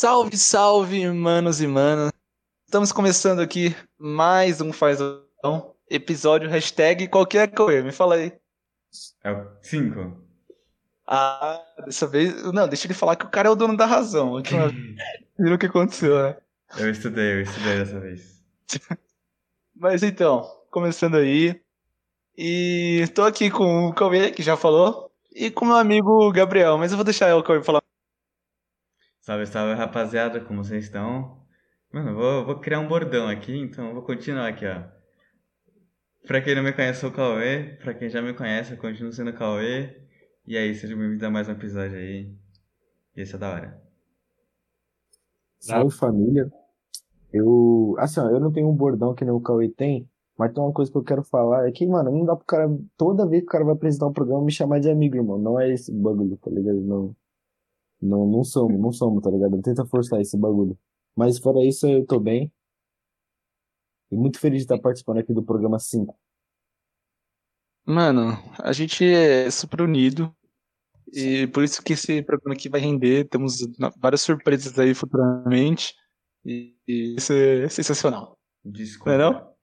Salve, salve, manos e manas. Estamos começando aqui mais um Fazão, episódio hashtag qualquer coisa. Me fala aí. É o 5. Ah, dessa vez. Não, deixa ele falar que o cara é o dono da razão. Viram o que aconteceu, né? Eu estudei, eu estudei dessa vez. Mas então, começando aí. E tô aqui com o Cauê, que já falou, e com meu amigo Gabriel, mas eu vou deixar o Cauê falar. Salve, salve, rapaziada, como vocês estão? Mano, vou, vou criar um bordão aqui, então vou continuar aqui, ó. Pra quem não me conhece, sou o Cauê. Pra quem já me conhece, eu continuo sendo o Cauê. E aí, seja bem-vindo a mais um episódio aí. E esse é da hora. Salve família. Eu, assim, ó, eu não tenho um bordão que nem o Cauê tem, mas tem uma coisa que eu quero falar, é que, mano, não dá pro cara, toda vez que o cara vai apresentar um programa, me chamar de amigo, irmão. Não é esse bagulho, tá ligado? Não, não, não somos, não somos, tá ligado? Não tenta forçar esse bagulho. Mas fora isso, eu tô bem. E muito feliz de estar participando aqui do programa 5. Mano, a gente é super unido. E por isso que esse programa aqui vai render. Temos várias surpresas aí futuramente. E, e isso é sensacional. Desculpa. Não é não?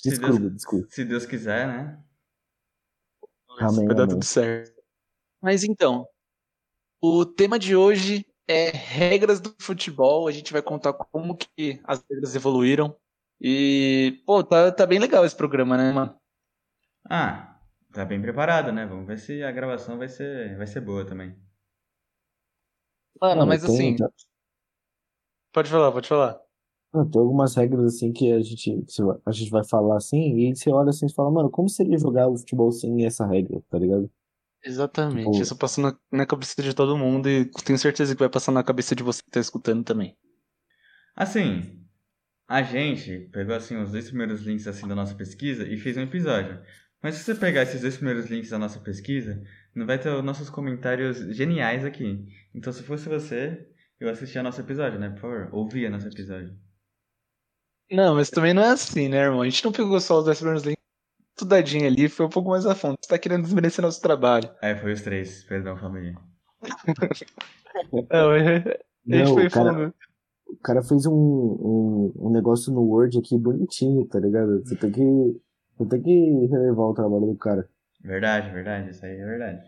Se Desculpa, Deus- desculpa. Se Deus quiser, né? Amém, vai dar amém. tudo certo. Mas então, o tema de hoje é regras do futebol. A gente vai contar como que as regras evoluíram. E, pô, tá, tá bem legal esse programa, né, mano? Ah, tá bem preparado, né? Vamos ver se a gravação vai ser, vai ser boa também. Mano, Não, mas tem- assim, pode falar, pode falar. Não, tem algumas regras assim que a gente, que a gente vai falar assim, e você olha assim e fala, mano, como seria jogar o futebol sem essa regra, tá ligado? Exatamente. Tipo- Isso passou na, na cabeça de todo mundo e tenho certeza que vai passar na cabeça de você que tá escutando também. Assim, a gente pegou assim os dois primeiros links assim da nossa pesquisa e fez um episódio. Mas se você pegar esses dois primeiros links da nossa pesquisa, não vai ter os nossos comentários geniais aqui. Então se fosse você, eu assistia nosso episódio, né? Por favor, ouvia nosso episódio. Não, mas também não é assim, né, irmão? A gente não pegou só os 10 primeiros links, estudadinho ali, foi um pouco mais a fundo. Você tá querendo desmerecer nosso trabalho. Aí foi os três, perdão, família. Não, a gente Não, foi cara, falando. o cara fez um, um, um negócio no Word aqui bonitinho, tá ligado? Você tem que, você tem que relevar o trabalho do cara. Verdade, verdade, isso aí é verdade.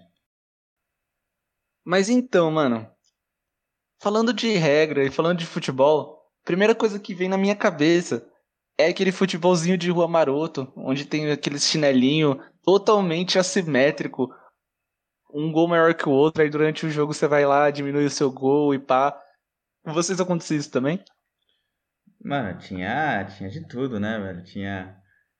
Mas então, mano, falando de regra e falando de futebol, a primeira coisa que vem na minha cabeça é aquele futebolzinho de rua maroto, onde tem aquele chinelinho totalmente assimétrico, um gol maior que o outro, aí durante o jogo você vai lá, diminui o seu gol e pá. Vocês acontece isso também? Mano, tinha, tinha de tudo, né, velho? Tinha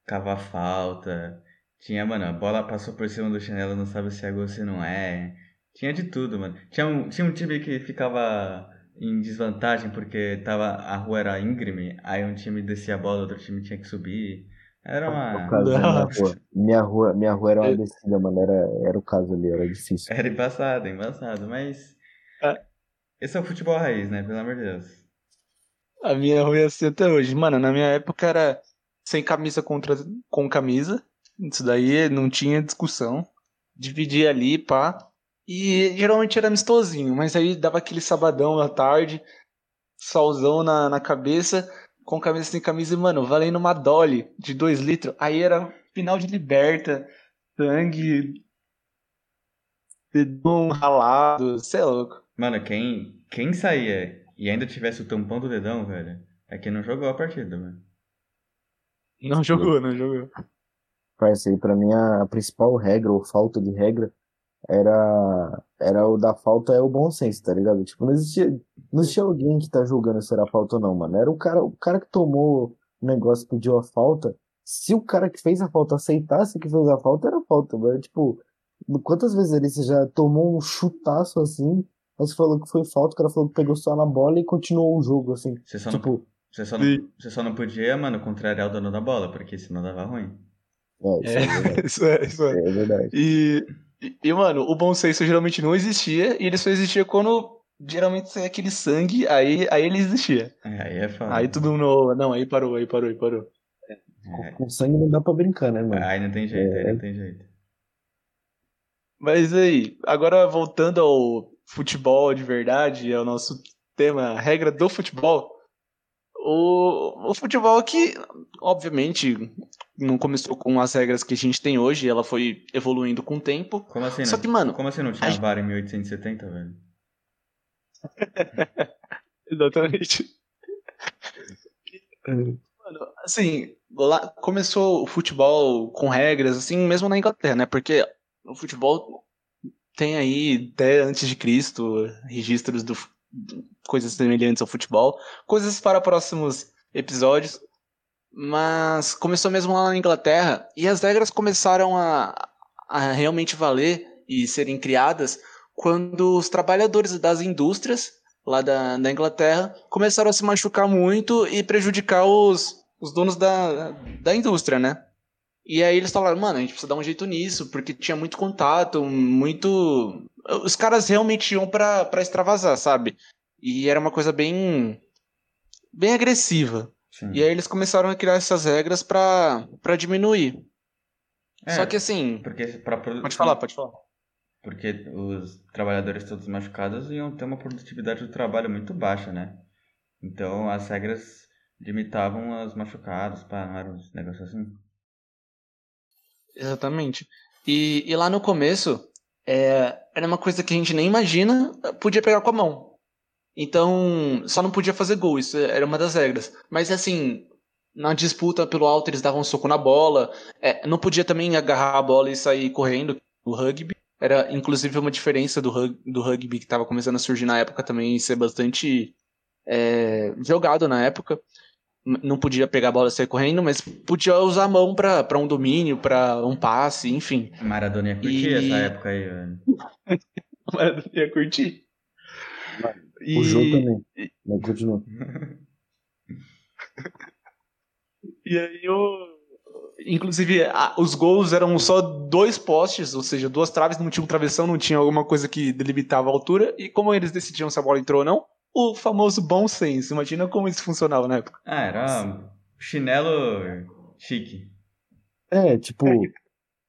cavar falta, tinha, mano, a bola passou por cima do chinelo, não sabe se é gol ou se não é. Tinha de tudo, mano. Tinha um, tinha um time que ficava em desvantagem porque tava, a rua era íngreme, aí um time descia a bola, outro time tinha que subir. Era uma. caso minha rua. Minha rua, minha rua era uma É. descida, mano. Era, era o caso ali, era difícil. Era embaçado, embaçado, mas. É. Esse é o futebol raiz, né? Pelo amor de Deus. A minha rua é assim até hoje. Mano, na minha época era sem camisa contra com camisa. Isso daí não tinha discussão. Dividia ali, pá. E geralmente era amistosinho, mas aí dava aquele sabadão à tarde, solzão na, na cabeça, com camisa sem camisa e, mano, valendo uma dolly de 2 litros. Aí era final de liberta, sangue, dedão ralado, cê é louco. Mano, quem, quem saía e ainda tivesse o tampão do dedão, velho, é que não jogou a partida, mano. Não jogou, não jogou. Parça, aí pra mim a principal regra, ou falta de regra, era, era o da falta é o bom senso, tá ligado? Tipo, não existia, não existia alguém que tá julgando se era falta ou não, mano. Era o cara, o cara que tomou o negócio, pediu a falta. Se o cara que fez a falta aceitasse que fez a falta, era falta, mano. Tipo, quantas vezes ele você já tomou um chutaço assim, você falou que foi falta, o cara falou que pegou só na bola e continuou o jogo, assim. Você só, não, Tipo, você só, não, você só não podia, mano, contrariar o dono da bola, porque senão dava ruim. é, isso é verdade. isso é, isso é. É verdade. E, e- e, mano, o bom senso geralmente não existia, e ele só existia quando geralmente saía aquele sangue, aí, aí ele existia. É, Aí é foda. Aí tudo no. Não, aí parou, aí parou, aí parou. É, Com sangue não dá pra brincar, né, mano? aí não tem jeito, aí É. não tem jeito. Mas aí, agora voltando ao futebol de verdade, ao nosso tema regra do futebol, o, o futebol que, obviamente, não começou com as regras que a gente tem hoje, ela foi evoluindo com o tempo. Como assim, Só não, que, mano, como assim não tinha a- VAR em 1870, velho? Exatamente. Mano, assim, lá começou o futebol com regras, assim, mesmo na Inglaterra, né? Porque o futebol tem aí, até antes de Cristo, registros do coisas semelhantes ao futebol, coisas para próximos episódios. Mas começou mesmo lá na Inglaterra e as regras começaram a, a realmente valer e serem criadas quando os trabalhadores das indústrias lá da, da Inglaterra começaram a se machucar muito e prejudicar os, os donos da, da indústria, né? E aí eles falaram, mano, a gente precisa dar um jeito nisso, porque tinha muito contato, muito. Os caras realmente iam pra, pra extravasar, sabe? E era uma coisa bem. bem agressiva. Sim. E aí eles começaram a criar essas regras pra, pra diminuir. É, Só que assim. Porque pra produ- Pode falar, pode falar. Porque os trabalhadores todos machucados iam ter uma produtividade do trabalho muito baixa, né? Então as regras limitavam os machucados, era um negócio assim. Exatamente. E, e lá no começo, é, era uma coisa que a gente nem imagina, podia pegar com a mão. Então, só não podia fazer gol, isso era uma das regras. Mas assim, na disputa pelo alto, eles davam um soco na bola. É, não podia também agarrar a bola e sair correndo no rugby. Era inclusive uma diferença do, rug, do rugby que estava começando a surgir na época também e ser bastante é, jogado na época. Não podia pegar a bola e sair correndo, mas podia usar a mão para um domínio, para um passe, enfim. Maradona ia curtir E- essa época aí, velho. Mas ia curtir. O jogo também. Mas continua. E aí o. Inclusive, a- os gols eram só dois postes, ou seja, duas traves, não tinha um travessão, não tinha alguma coisa que delimitava a altura. E como eles decidiam se a bola entrou ou não? O famoso bom senso. Imagina como isso funcionava na época. Ah, era chinelo chique. É, tipo.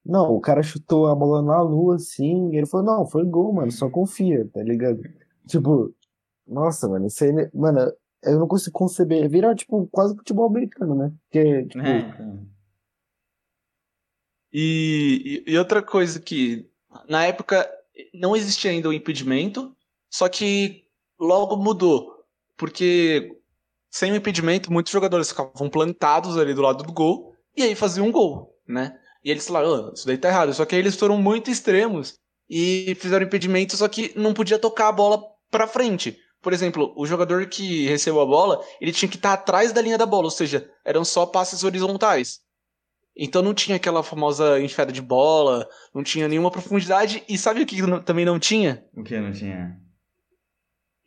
Não, o cara chutou a bola na lua, assim, e ele falou, não, foi gol, mano, só confia, tá ligado? Tipo, nossa, mano, isso aí, mano, eu não consigo conceber, virar, tipo, quase futebol americano, né? Porque, tipo, É. E, e, outra coisa que, na época, não existia ainda o impedimento, só que logo mudou. Porque sem o impedimento, muitos jogadores ficavam plantados ali do lado do gol, e aí faziam um gol, né? E eles falaram, "Ô, isso daí tá errado. Só que aí eles foram muito extremos e fizeram impedimento, só que não podia tocar a bola pra frente. Por exemplo, o jogador que recebeu a bola, ele tinha que estar atrás da linha da bola, ou seja, eram só passes horizontais. Então não tinha aquela famosa enfiada de bola, não tinha nenhuma profundidade. E sabe o que também não tinha? O que não tinha?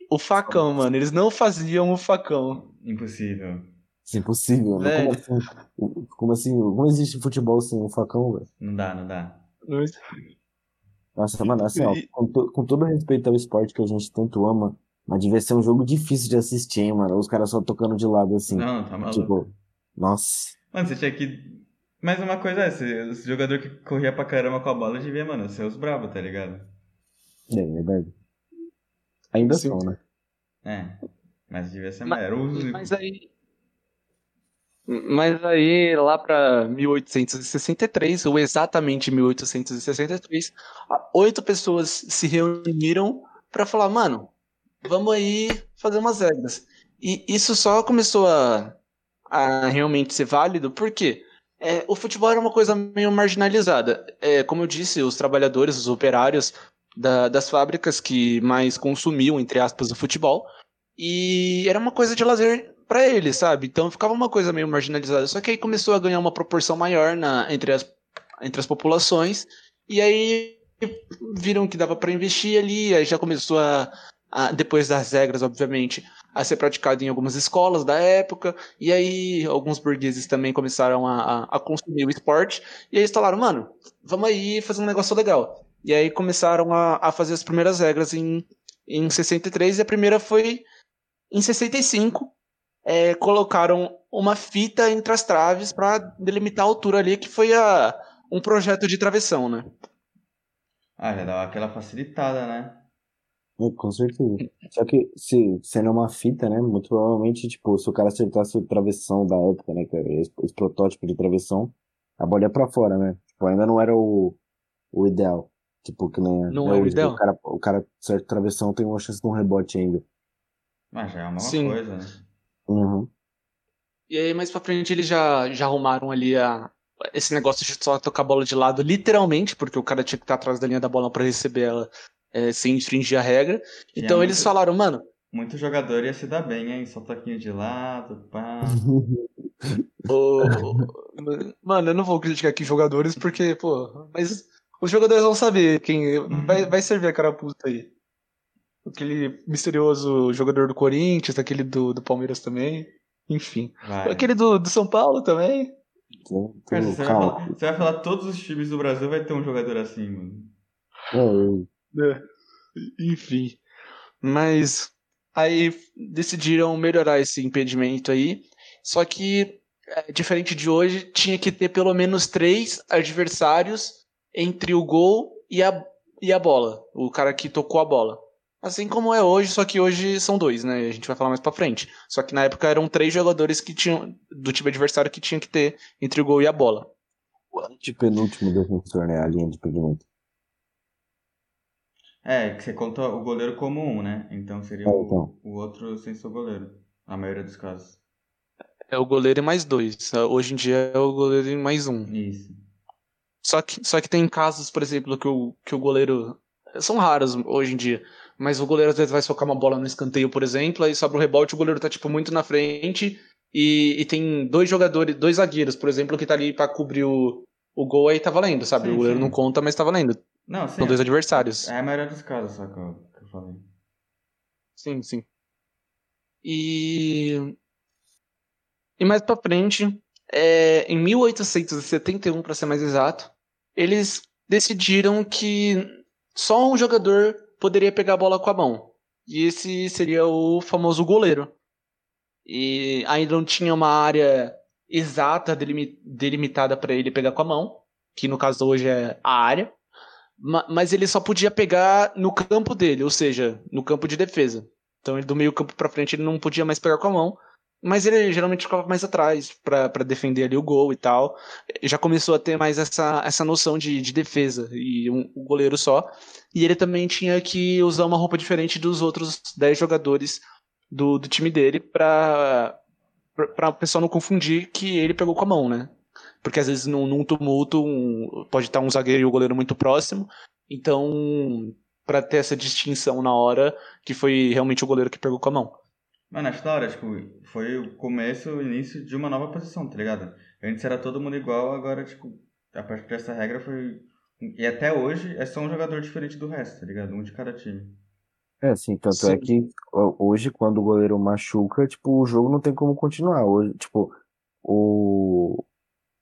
O facão, mano. Eles não faziam o facão. Impossível. isso é impossível, né? Como assim? Como assim? Como existe futebol sem um facão, velho? Não dá, não dá. Nossa, mano, assim, ó, com, to- com todo respeito ao esporte que a gente tanto ama, mas devia ser um jogo difícil de assistir, hein, mano? Os caras só tocando de lado, assim. Não, tá maluco. Tipo, nossa. Mano, você tinha que. Mas uma coisa é, esse, esse jogador que corria pra caramba com a bola devia, mano, ser os bravos, tá ligado? É verdade. Ainda Sim. são, né? É. Mas devia ser Ma- mais. Era o. Mas aí. Mas aí, lá pra 1863, ou exatamente 1863, a- oito pessoas se reuniram pra falar, mano, vamos aí fazer umas regras. E isso só começou a, a realmente ser válido, porque é, o futebol era uma coisa meio marginalizada. É, como eu disse, os trabalhadores, os operários da- das fábricas que mais consumiam, entre aspas, o futebol, e era uma coisa de lazer pra eles, sabe? Então ficava uma coisa meio marginalizada. Só que aí começou a ganhar uma proporção maior na, entre, as, entre as populações. E aí viram que dava pra investir ali. Aí já começou a, depois das regras, obviamente, a ser praticado em algumas escolas da época. E aí alguns burgueses também começaram a, a, a consumir o esporte. E aí eles falaram, mano, vamos aí fazer um negócio legal. E aí começaram a, a fazer as primeiras regras em, em 63. E a primeira foi em 65 é, colocaram uma fita entre as traves para delimitar a altura ali, que foi a, um projeto de travessão, né? Ah, já dava aquela facilitada, né? É, com certeza. Só que se sendo uma fita, né? Muito provavelmente, tipo, se o cara acertasse o travessão da época, né? Esse, esse protótipo de travessão, a bola ia pra fora, né? Tipo, ainda não era o, o ideal. Tipo, que nem Não é o ideal. O cara, o cara acerta o travessão, tem uma chance de um rebote ainda. Mas já é uma Sim. coisa, né? Uhum. E aí, mais pra frente, eles já, já arrumaram ali a, esse negócio de só tocar a bola de lado, literalmente, porque o cara tinha que estar atrás da linha da bola pra receber ela é, sem infringir a regra. Então eles muito- falaram, mano, Muito jogador ia se dar bem, hein? Só toquinho de lado, pá. ô, mano, eu não vou criticar aqui jogadores, porque, pô, mas os jogadores vão saber quem vai, vai servir a carapuça aí. Aquele misterioso jogador do Corinthians, aquele do, do Palmeiras também, enfim. Vai. Aquele do, do São Paulo também. Cara, você, vai falar, você vai falar todos os times do Brasil vai ter um jogador assim, mano. É, É, Enfim. Mas aí decidiram melhorar esse impedimento aí. Só que, é, diferente de hoje, tinha que ter pelo menos três adversários entre o gol e a, e a bola. O cara que tocou a bola. Assim como é hoje, só que hoje são dois, né? A gente vai falar mais pra frente. Só que na época eram três jogadores que tinham do time adversário que tinha que ter entre o gol e a bola. antepenúltimo defensor, né? A linha de impedimento. É, que você conta o goleiro como um, né? Então seria É, o, então. o outro sem ser o goleiro. Na maioria dos casos. É o goleiro e mais dois. Hoje em dia é o goleiro e mais um. Isso. Só que, só que tem casos, por exemplo, que o, que o goleiro. São raros hoje em dia. Mas o goleiro às vezes vai socar uma bola no escanteio, por exemplo, aí sobra o rebote, o goleiro tá tipo muito na frente. E, e tem dois jogadores, dois zagueiros, por exemplo, que tá ali pra cobrir o, o gol, aí tá valendo, sabe? Sim, o goleiro sim. não conta, mas tá valendo. Não, sim. São dois adversários. É a maioria dos casos, só que eu, que eu falei. Sim, sim. E. E mais pra frente, é, em 1871, para ser mais exato, eles decidiram que só um jogador poderia pegar a bola com a mão. E esse seria o famoso goleiro. E ainda não tinha uma área exata delimi- delimitada para ele pegar com a mão, que no caso hoje é a área. Ma- Mas ele só podia pegar no campo dele, ou seja, no campo de defesa. Então ele do meio campo pra frente ele não podia mais pegar com a mão, mas ele geralmente ficava mais atrás pra defender ali o gol e tal. Já começou a ter mais essa, essa noção de, de defesa e um, o goleiro só. E ele também tinha que usar uma roupa diferente dos outros 10 jogadores do, do time dele pra, pra o pessoal não confundir que ele pegou com a mão, né? Porque às vezes num, num tumulto um- pode estar um zagueiro e o goleiro muito próximo. Então, pra ter essa distinção na hora, que foi realmente o goleiro que pegou com a mão. Mano, acho da hora, tipo, foi o começo, o início de uma nova posição, tá ligado? Antes era todo mundo igual, agora, tipo, a partir dessa regra foi. E até hoje é só um jogador diferente do resto, tá ligado? Um de cada time. É, assim, tanto Sim. é que hoje, quando o goleiro machuca, tipo, o jogo não tem como continuar. Hoje, tipo, o.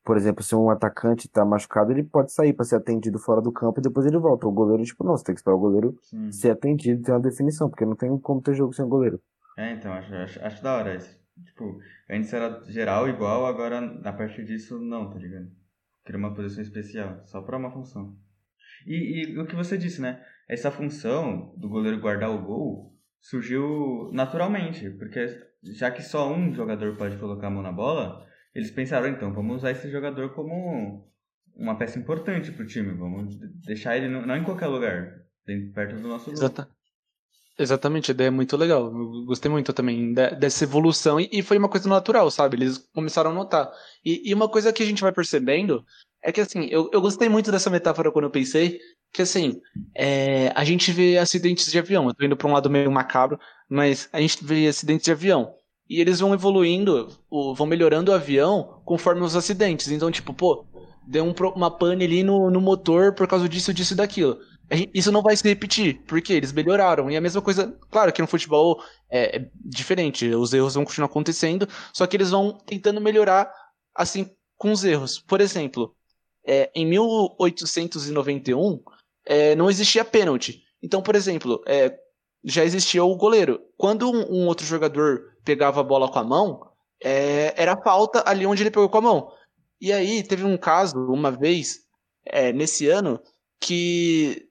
Por exemplo, se um atacante tá machucado, ele pode sair pra ser atendido fora do campo e depois ele volta. O goleiro, tipo, não, você tem que esperar o goleiro Sim. ser atendido e ter uma definição, porque não tem como ter jogo sem o goleiro. É, então, acho, acho, acho da hora isso. Tipo, antes era geral igual, agora a partir disso não, tá ligado? Cria uma posição especial, só pra uma função. E, e o que você disse, né? Essa função do goleiro guardar o gol surgiu naturalmente, porque já que só um jogador pode colocar a mão na bola, eles pensaram, então, vamos usar esse jogador como uma peça importante pro time, vamos deixar ele não em qualquer lugar, perto do nosso. Exata- Exatamente, a ideia é muito legal. Eu gostei muito também de- dessa evolução e, foi uma coisa natural, sabe? Eles começaram a notar. E, uma coisa que a gente vai percebendo é que, assim, eu, eu gostei muito dessa metáfora quando eu pensei, que, assim, é, a gente vê acidentes de avião. Eu tô indo pra um lado meio macabro, mas a gente vê acidentes de avião. E eles vão evoluindo, vão melhorando o avião conforme os acidentes. Então, tipo, pô, deu um uma pane ali no, no motor por causa disso, disso e daquilo. Isso não vai se repetir, porque eles melhoraram. E a mesma coisa, claro que no futebol é, é diferente, os erros vão continuar acontecendo, só que eles vão tentando melhorar assim com os erros. Por exemplo, é, em 1891 é, não existia pênalti. Então, por exemplo, é, já existia o goleiro. Quando um, um outro jogador pegava a bola com a mão, é, era falta ali onde ele pegou com a mão. E aí teve um caso, uma vez, é, nesse ano, que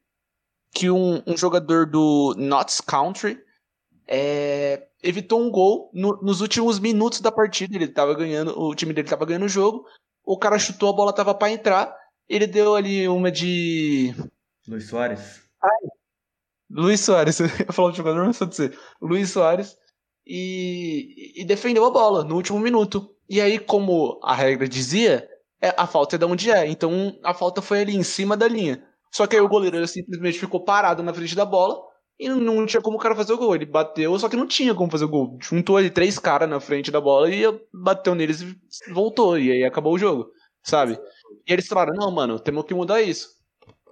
que um, um jogador do Notts Country é, evitou um gol no, nos últimos minutos da partida. Ele tava ganhando, o time dele tava ganhando o jogo. O cara chutou, a bola tava para entrar. Ele deu ali uma de. Luiz Soares? Ai. Luiz Soares, eu ia falar o jogador, mas vou dizer. Luiz Soares. E, e defendeu a bola no último minuto. E aí, como a regra dizia, é, a falta é de onde é. Então a falta foi ali em cima da linha. Só que aí o goleiro simplesmente ficou parado na frente da bola e não tinha como o cara fazer o gol. Ele bateu, só que não tinha como fazer o gol. Juntou ali três caras na frente da bola e bateu neles e voltou. E aí acabou o jogo, sabe? E eles falaram: não, mano, temos que mudar isso.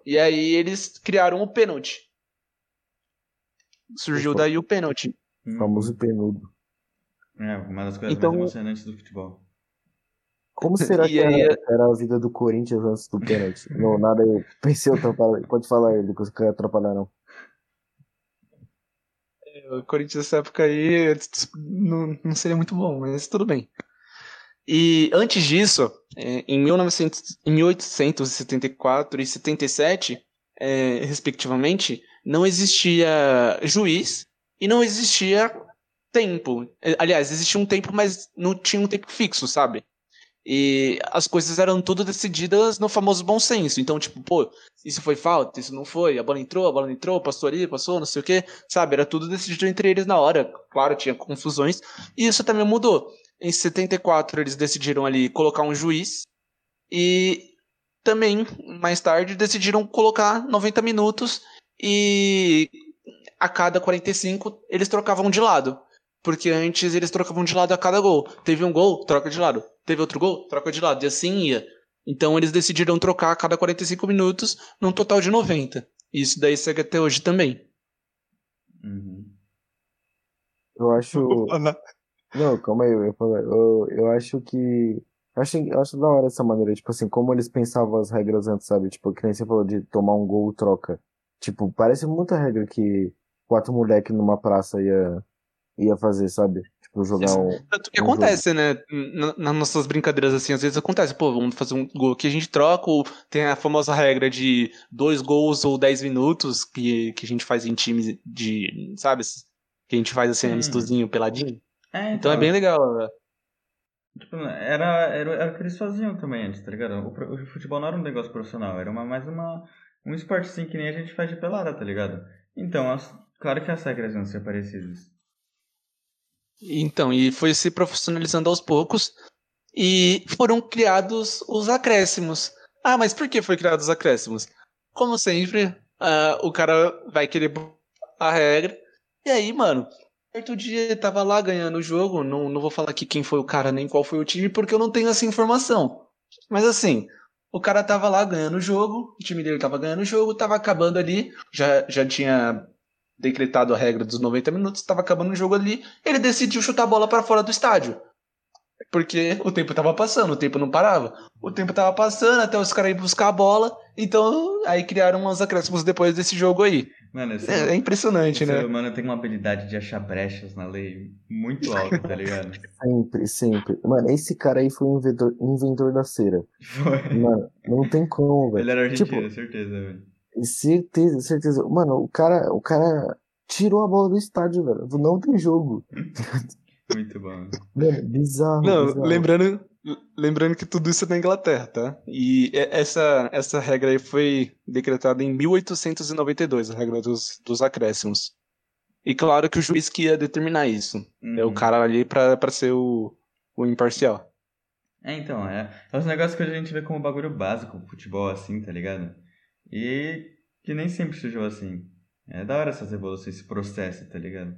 E aí eles criaram o pênalti. Surgiu daí o pênalti. O famoso penudo. É, uma das coisas então, mais emocionantes do futebol. Como será que era, era, a vida do Corinthians antes do pênalti? não, nada, eu pensei atrapalhar. Pode falar, Lucas, que eu atrapalhar, não. O Corinthians nessa época aí não, não seria muito bom, mas tudo bem. E antes disso, é, em, 1900, em 1874 e 77, é, respectivamente, não existia juiz e não existia tempo. É, aliás, existia um tempo, mas não tinha um tempo fixo, sabe? E as coisas eram tudo decididas no famoso bom senso. Então, tipo, pô, isso foi falta, isso não foi, a bola entrou, a bola não entrou, passou ali, passou, não sei o quê, sabe? Era tudo decidido entre eles na hora. Claro, tinha confusões. E isso também mudou. Em 74, eles decidiram ali colocar um juiz. E também, mais tarde, decidiram colocar 90 minutos. E a cada 45, eles trocavam de lado. Porque antes eles trocavam de lado a cada gol. Teve um gol, troca de lado. Teve outro gol, troca de lado. E assim ia. Então eles decidiram trocar a cada 45 minutos num total de 90. E isso daí segue até hoje também. Uhum. Eu acho. Não, calma aí, eu, eu, eu acho que. Eu acho, eu acho da hora essa maneira, tipo assim, como eles pensavam as regras antes, sabe? Tipo, que nem você falou de tomar um gol troca. Tipo, parece muita regra que quatro moleques numa praça ia, ia fazer, sabe? Tipo, jogar um. Tanto que um acontece, jogo. né? Nas nossas brincadeiras, assim, às vezes acontece, pô, vamos fazer um gol que a gente troca, ou tem a famosa regra de dois gols ou dez minutos que, que a gente faz em times de. Sabe? Que a gente faz assim, hum. amistosinho, peladinho. É, então... então é bem legal, né? Tipo, era, era, era o que eles faziam também antes, tá ligado? O, o futebol não era um negócio profissional, era uma, mais uma, um esporte assim que nem a gente faz de pelada, tá ligado? Então, as, claro que as regras iam ser parecidas. Então, e foi se profissionalizando aos poucos e foram criados os acréscimos. Ah, mas por que foi criados os acréscimos? Como sempre, uh, o cara vai querer a regra. E aí, mano, certo dia tava lá ganhando o jogo. Não, não vou falar aqui quem foi o cara nem qual foi o time, porque eu não tenho essa informação. Mas assim, o cara tava lá ganhando o jogo, o time dele tava ganhando o jogo, tava acabando ali, já, já tinha decretado a regra dos 90 minutos, estava acabando o jogo ali, ele decidiu chutar a bola para fora do estádio. Porque o tempo estava passando, o tempo não parava. O tempo estava passando até os caras ir buscar a bola, então aí criaram umas acréscimos depois desse jogo aí. Mano, esse, é, é, impressionante, esse né? O mano tem uma habilidade de achar brechas na lei muito alta, tá ligado? sempre, sempre. Mano, esse cara aí foi o inventor, inventor da cera. Foi. Mano, não tem como, velho. Ele era argentino, tipo, certeza, velho. Certeza, certeza. Mano, o cara, o cara tirou a bola do estádio, velho. Não tem jogo. Muito bom. Mano, bizarro. Não, bizarro. lembrando, lembrando que tudo isso é na Inglaterra, tá? E essa, essa regra aí foi decretada em 1892, a regra dos, dos acréscimos. E claro que o juiz que ia determinar isso. Uhum. É o uhum. cara ali pra, pra ser o, o imparcial. É, então, é, é os negócios que a gente vê como bagulho básico, futebol, assim, tá ligado? E que nem sempre surgiu assim. É da hora essas evoluções, esse processo, tá ligado?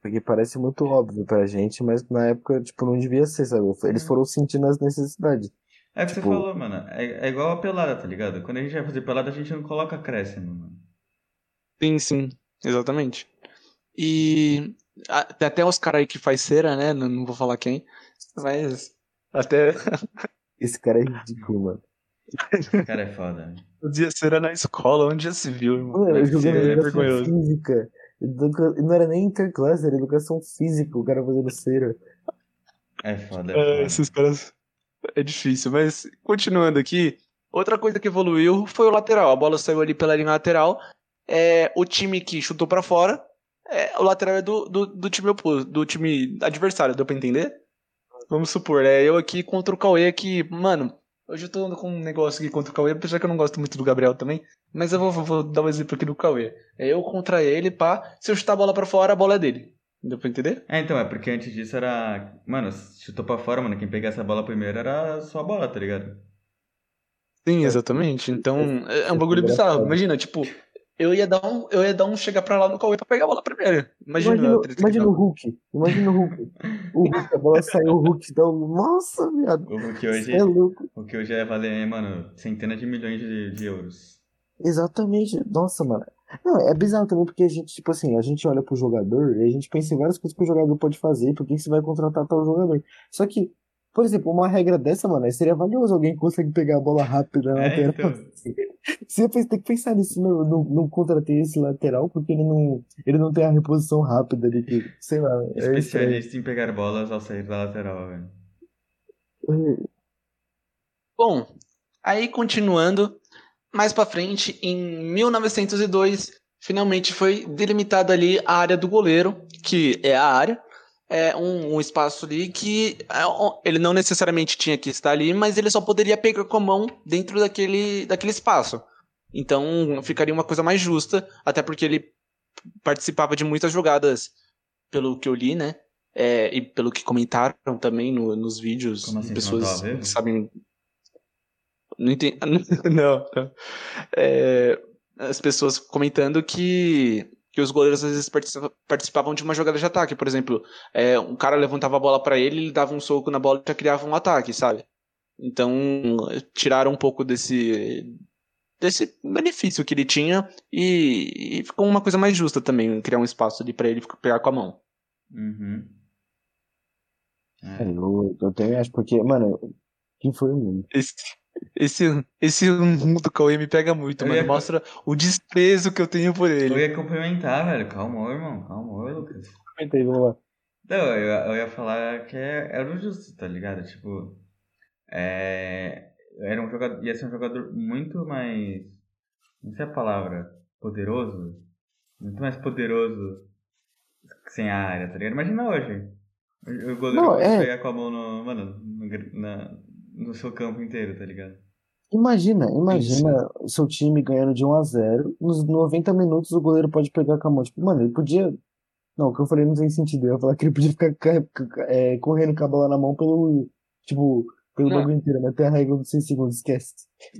Porque parece muito óbvio pra gente, mas na época, tipo, não devia ser, sabe? Eles foram sentindo as necessidades. É o que tipo... você falou, mano. É, é igual a pelada, tá ligado? Quando a gente vai fazer pelada, a gente não coloca acréscimo, mano. Sim, sim. Exatamente. E tem até os caras aí que faz cera, né? Não, não vou falar quem. Mas até. Esse cara é ridículo, mano. Esse cara é foda. Fazia cera na escola, onde já se viu, irmão. Mano, eu jogando é educação física. Não era nem interclasse, era educação física, o cara fazendo cera. É foda, é, é foda. esses caras. É difícil, mas continuando aqui. Outra coisa que evoluiu foi o lateral. A bola saiu ali pela linha lateral. é, o time que chutou pra fora, é, o lateral é do, do, do time oposto, do time adversário, deu pra entender? Vamos supor, é eu aqui contra o Cauê que, mano, hoje eu tô com um negócio aqui contra o Cauê, apesar que eu não gosto muito do Gabriel também, mas eu vou, vou dar um exemplo aqui do Cauê. É eu contra ele, pá, se eu chutar a bola pra fora, a bola é dele. Deu pra entender? É, então, é porque antes disso era. Mano, chutou pra fora, mano. Quem pegasse a bola primeiro era sua bola, tá ligado? Sim, exatamente. Então, é, é um bagulho bizarro. Imagina, tipo, eu ia dar um, eu ia dar um chegar pra lá no Cauê pra pegar a bola primeiro. Imagina, Imagina, imagina o Hulk. Imagina o Hulk. O Hulk, a bola saiu, o Hulk dá um. Nossa, viado. O Hulk hoje, é louco. o que hoje é valer, mano, centenas de milhões de, de euros. Exatamente. Nossa, mano. Não, é bizarro também porque a gente, tipo assim, a gente olha pro jogador e a gente pensa em várias coisas que o jogador pode fazer, por que você vai contratar tal jogador. Só que, por exemplo, uma regra dessa, mano, seria valioso alguém que consegue pegar a bola rápida na É, lateral. então. Você tem que pensar nisso, não, não, não contratei esse lateral porque ele não, ele não tem a reposição rápida de que, sei lá, é. Especialista em pegar bolas ao sair da lateral, velho. Bom, aí continuando, mais pra frente, em 1902, finalmente foi delimitada ali a área do goleiro, que é a área, é um, um espaço ali que é, ele não necessariamente tinha que estar ali, mas ele só poderia pegar com a mão dentro daquele, daquele espaço. Então ficaria uma coisa mais justa, até porque ele participava de muitas jogadas, pelo que eu li, né? É, e pelo que comentaram também no- nos vídeos, Como assim, pessoas que sabem. Não entendi. Não, não. É, as pessoas comentando que, que os goleiros às vezes participa- participavam de uma jogada de ataque. Por exemplo, é, um cara levantava a bola pra ele, ele dava um soco na bola e já criava um ataque, sabe? Então, tiraram um pouco desse desse benefício que ele tinha e, e ficou uma coisa mais justa também, criar um espaço ali pra ele pegar com a mão. Uhum. É, eu, eu também acho, porque, mano, quem foi o mundo? Esse, esse, esse mundo do Cauê me pega muito, Eu mano. ia- Mostra o desprezo que eu tenho por Eu ele. ia complementar, velho. Calma, irmão. Calma, Lucas. Comenta aí, vamos lá. Não, eu, eu ia falar que é- era o justo, tá ligado? Tipo, é, era um jogador, ia ser um jogador muito mais, não sei a palavra, poderoso, muito mais poderoso sem a área, tá ligado? Imagina hoje, o goleiro Não, é. pegar com a mão no, mano, no, na- no seu campo inteiro, tá ligado? Imagina, imagina o seu time ganhando de 1 a 0 nos 90 minutos o goleiro pode pegar com a mão. Tipo, mano, ele podia. Não, o que eu falei não tem sentido. Eu ia falar que ele podia ficar ca- ca- é, correndo com a bola na mão pelo. Tipo, pelo Não. bagulho inteiro, mas tem a regra dos 6 segundos, esquece.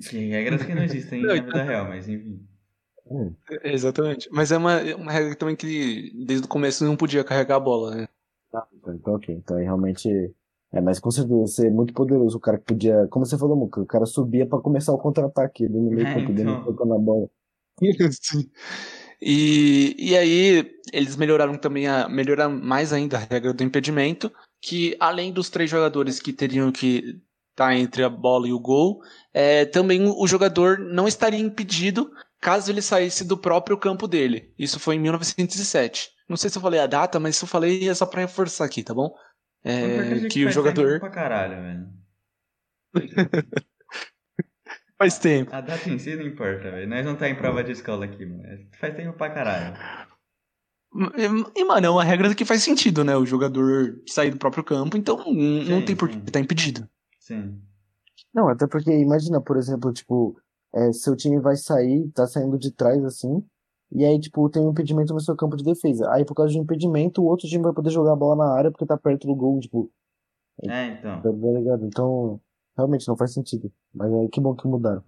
Que regras que não existem na então- vida real, mas enfim. Hum. Exatamente. Mas é uma, uma regra também que desde o começo não podia carregar a bola, né? Então, então, ok. Então, aí realmente. É, mas com certeza você é muito poderoso. O cara que podia. Como você falou, Muca, o cara subia pra começar o contra-ataque ali no meio É, campo dele, então. tocando a bola. Sim. E, e aí eles melhoraram também a melhoraram mais ainda a regra do impedimento, que além dos três jogadores que teriam que estar entre a bola e o gol, é, também o jogador não estaria impedido caso ele saísse do próprio campo dele. Isso foi em 1907. Não sei se eu falei a data, mas se eu falei é só pra reforçar aqui, tá bom? É, por a gente que o faz jogador tempo Pra caralho, velho. faz tempo. A data em si não importa, velho. Nós não tá em prova de escola aqui, mano. Faz tempo pra caralho. E, mano, é uma regra que faz sentido, né? O jogador sair do próprio campo, então não Sim, tem por que estar impedido. Sim. Não, até porque imagina, por exemplo, tipo, é, seu time vai sair, tá saindo de trás assim, e aí, tipo, tem um impedimento no seu campo de defesa. Aí, por causa do impedimento, o outro time vai poder jogar a bola na área porque tá perto do gol, tipo, É, então. tá ligado? Então, realmente não faz sentido. Mas é que bom que mudaram.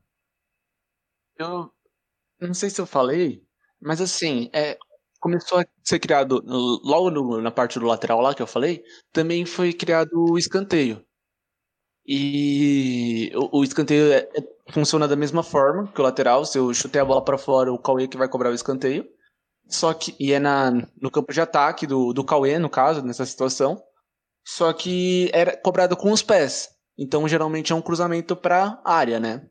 Eu não sei se eu falei, mas assim, é, começou a ser criado, logo no- na parte do lateral lá que eu falei, também foi criado o escanteio. E o, o escanteio é- é- funciona da mesma forma que o lateral. Se eu chutei a bola pra fora, o Cauê que vai cobrar o escanteio. Só que, e é na, no campo de ataque do, do Cauê, no caso, nessa situação. Só que era cobrado com os pés. Então, geralmente é um cruzamento pra área, né?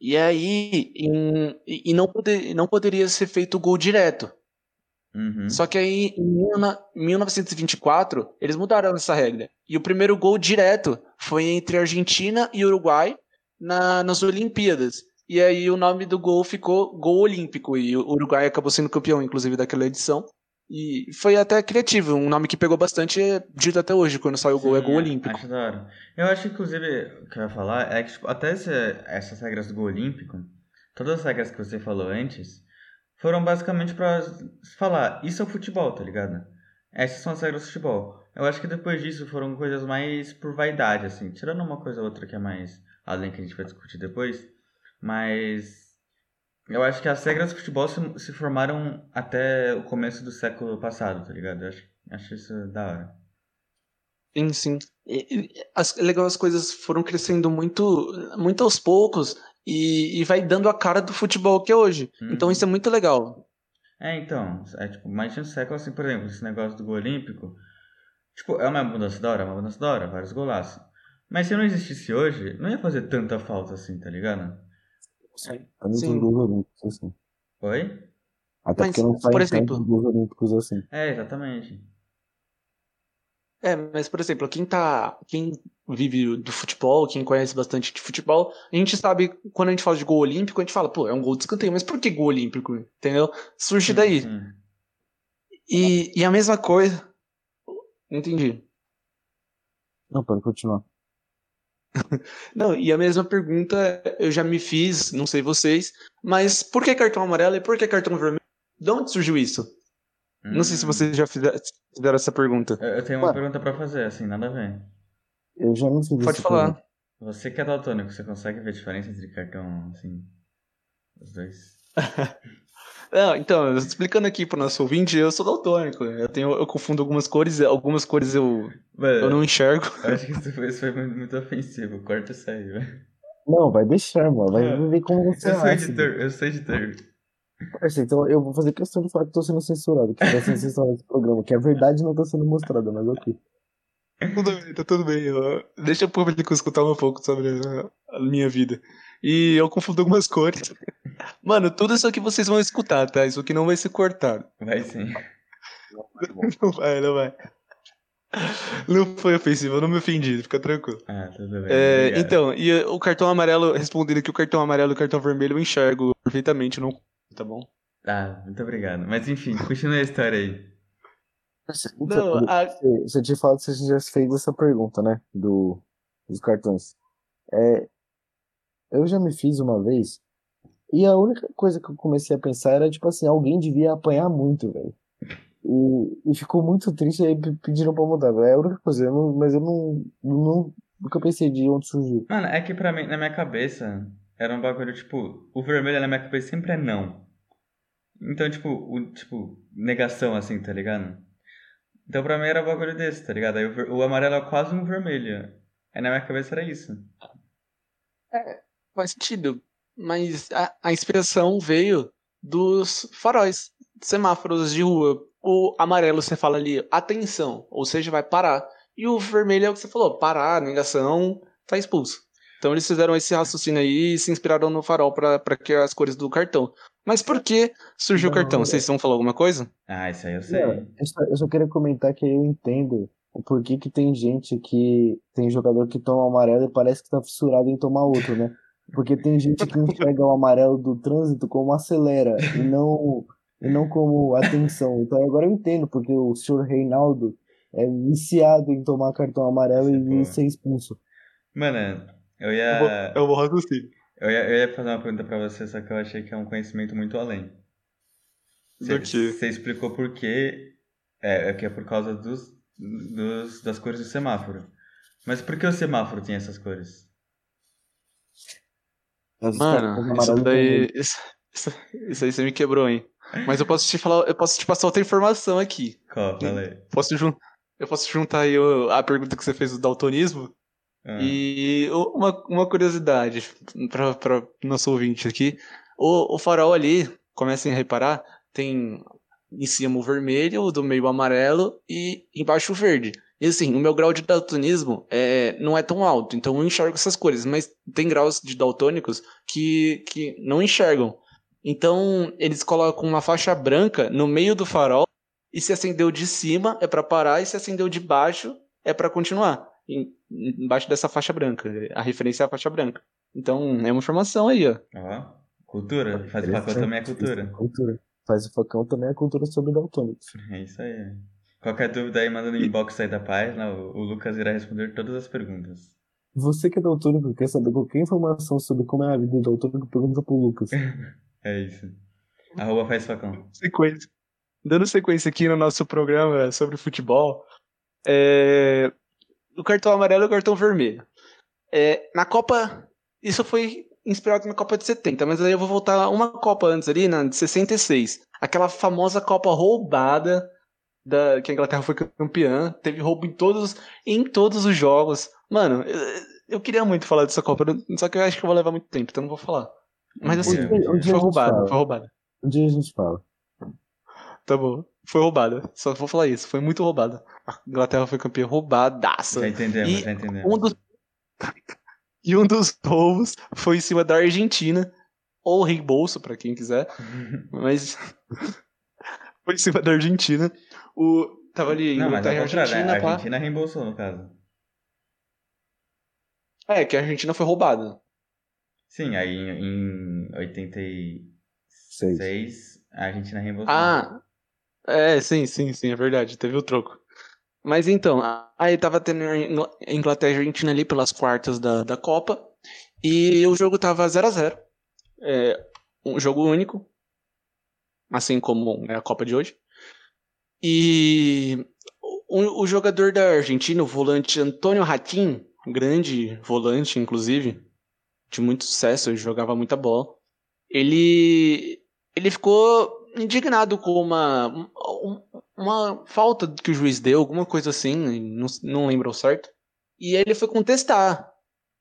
E aí, em- e não, poder, não poderia ser feito gol direto. Uhum. Só que aí, em mil na- 1924, eles mudaram essa regra. E o primeiro gol direto foi entre Argentina e Uruguai na- nas Olimpíadas. E aí o nome do gol ficou Gol Olímpico. E o Uruguai acabou sendo campeão, inclusive, daquela edição. E foi até criativo, um nome que pegou bastante é dito até hoje, quando sai o gol, é gol olímpico. Acho da hora. Eu acho que, inclusive, o que eu ia falar é que, tipo, até esse, essas regras do gol olímpico, todas as regras que você falou antes, foram basicamente pra falar, isso é o futebol, tá ligado? Essas são as regras do futebol. Eu acho que depois disso foram coisas mais por vaidade, assim, tirando uma coisa ou outra que é mais além que a gente vai discutir depois, mas eu acho que as regras do futebol se, se formaram até o começo do século passado, tá ligado? Eu acho, acho isso da hora. Sim, sim. E, as, legal, as coisas foram crescendo muito, muito aos poucos e, e vai dando a cara do futebol que é hoje. Hum. Então isso é muito legal. É, então, é tipo, mais de um século assim, por exemplo, esse negócio do gol olímpico, tipo, é uma mudança da hora, é uma mudança da hora, vários golaços. Mas se não existisse hoje, não ia fazer tanta falta assim, tá ligado? Sim. Sim. Gols olímpicos, assim. Oi? Até mas, porque não sai por exemplo, Gols olímpicos assim. É, exatamente. É, mas por exemplo, quem tá. Quem vive do futebol, quem conhece bastante de futebol, a gente sabe, quando a gente fala de gol olímpico, a gente fala, pô, é um gol de escanteio, mas por que gol olímpico? Entendeu? Surge daí. Uhum. E, e a mesma coisa. Entendi. Não, pode continuar. Não, e a mesma pergunta eu já me fiz, não sei vocês, mas por que cartão amarelo e por que cartão vermelho? De onde surgiu isso? Hum. Não sei se vocês já fizeram, essa pergunta. Eu tenho uma pergunta para fazer, assim, nada a ver. Eu já não sei. Pode falar. Pergunta. Você que é daltônico, você consegue ver a diferença entre cartão, assim, os dois? Não, então, explicando aqui pro nosso ouvinte, eu sou daltônico. Eu tenho, eu confundo algumas cores, algumas cores eu, Mano, eu não enxergo. Eu acho que isso foi, isso foi muito ofensivo. Corta isso aí, velho. Não, vai deixar, mano. Vai ver como você eu sou editor, eu sou editor. Parceiro, então eu vou fazer questão de falar que tô sendo censurado, que tá sendo censurado esse programa, que a verdade não tá sendo mostrada, mas ok. Tudo bem, tá tudo bem. Deixa o público escutar um pouco sobre a minha vida. E eu confundo algumas cores. Mano, tudo isso aqui vocês vão escutar, tá? Isso aqui não vai ser cortado. Vai sim. Não vai, não vai. Não foi ofensivo, eu não me ofendi, fica tranquilo. Ah, tudo bem. É, então, e o cartão amarelo, respondendo que o cartão amarelo e o cartão vermelho eu enxergo perfeitamente, não. Tá bom? Ah, muito obrigado. Mas enfim, continue a história aí. Não, a... Você tinha falado que você já fez essa pergunta, né? Do, dos cartões. É, eu já me fiz uma vez, e a única coisa que eu comecei a pensar era, tipo assim, alguém devia apanhar muito, velho. E, e ficou muito triste, aí pediram pra mudar. É a única coisa, eu não, mas eu não, não. Nunca pensei de onde surgiu. Mano, é que pra mim, na minha cabeça, era um bagulho, tipo, o vermelho na minha cabeça sempre é não. Então, tipo, o, tipo, negação, assim, tá ligado? Então pra mim era um bagulho desse, tá ligado? Aí o, o amarelo é quase um vermelho. Aí na minha cabeça era isso. É, faz sentido. Mas a, a inspiração veio dos faróis, semáforos de rua. O amarelo você fala ali, atenção, ou seja, vai parar. E o vermelho é o que você falou, parar, negação, tá expulso. Então eles fizeram esse raciocínio aí e se inspiraram no farol para criar as cores do cartão. Mas por que surgiu não, o cartão? Vocês vão falar alguma coisa? Ah, isso aí eu sei. Não, eu, só, eu só queria comentar que eu entendo o porquê que tem gente que tem jogador que toma amarelo e parece que tá fissurado em tomar outro, né? Porque tem gente que enxerga o amarelo do trânsito como acelera e não, e não como atenção. Então agora eu entendo porque o senhor Reinaldo é viciado em tomar cartão amarelo e ser expulso. Mano, eu ia. Eu vou, raciocínio. Eu ia, eu ia fazer uma pergunta pra você, só que eu achei que é um conhecimento muito além. Você, você explicou por quê. É, é que é por causa dos, dos, das cores do semáforo. Mas por que o semáforo tem essas cores? Mano, isso daí. Isso, isso, isso, aí você me quebrou, hein? Mas eu posso te falar, eu posso te passar outra informação aqui. Qual? Falei. Posso, eu posso juntar aí a pergunta que você fez do daltonismo. E uma, uma curiosidade para nosso ouvinte aqui. O, o farol ali, comecem a reparar, tem em cima o vermelho, do meio o amarelo e embaixo o verde. E assim, o meu grau de daltonismo é, não é tão alto, então eu enxergo essas cores, mas tem graus de daltônicos que, que não enxergam. Então eles colocam uma faixa branca no meio do farol e se acendeu de cima é para parar e se acendeu de baixo é para continuar. Embaixo dessa faixa branca. A referência é a faixa branca. Então, é uma informação aí, ó. Ó, cultura. Faz o facão também é cultura. Cultura. Faz o facão também é cultura sobre daltônicos. É isso aí. Qualquer dúvida aí, manda no inbox aí da página. O o Lucas irá responder todas as perguntas. Você que é daltônico, quer saber qualquer informação sobre como é a vida do daltônico, pergunta pro Lucas. É isso. Arroba faz facão. sequência. Dando sequência aqui no nosso programa sobre futebol, é, o cartão amarelo e o cartão vermelho. É, na Copa, isso foi inspirado na Copa de 70, mas aí eu vou voltar uma Copa antes ali, na de 66. Aquela famosa Copa roubada da, que a Inglaterra foi campeã, teve roubo em todos, em todos os jogos. Mano, eu, eu queria muito falar dessa Copa, só que eu acho que eu vou levar muito tempo, então não vou falar. Mas assim, Um dia- um dia a foi roubada, foi roubada. Um dia a gente fala. Tá bom. Foi roubada. Só vou falar isso. Foi muito roubada. A Inglaterra foi campeã roubadaça. Já entendemos, E já entendemos. Um dos... e um dos roubos foi em cima da Argentina. Ou reembolso, pra quem quiser. Mas. foi em cima da Argentina. O... Tava ali Não, mas Inglaterra e contrário, né? Argentina, A pá. Argentina reembolsou, no caso. É, que a Argentina foi roubada. Sim, aí em, em 86 a Argentina reembolsou. Ah, é, sim, sim, sim, é verdade, teve o troco. Mas então, aí tava tendo Inglaterra e Argentina ali pelas quartas da, da Copa, e o jogo tava 0x0. É, um jogo único, assim como é a Copa de hoje. E o, o jogador da Argentina, o volante Antônio Ratin, grande volante, inclusive, de muito sucesso, ele jogava muita bola. Ele ele ficou indignado com uma, um- uma falta que o juiz deu, alguma coisa assim, não, não lembro ao certo. E ele foi contestar.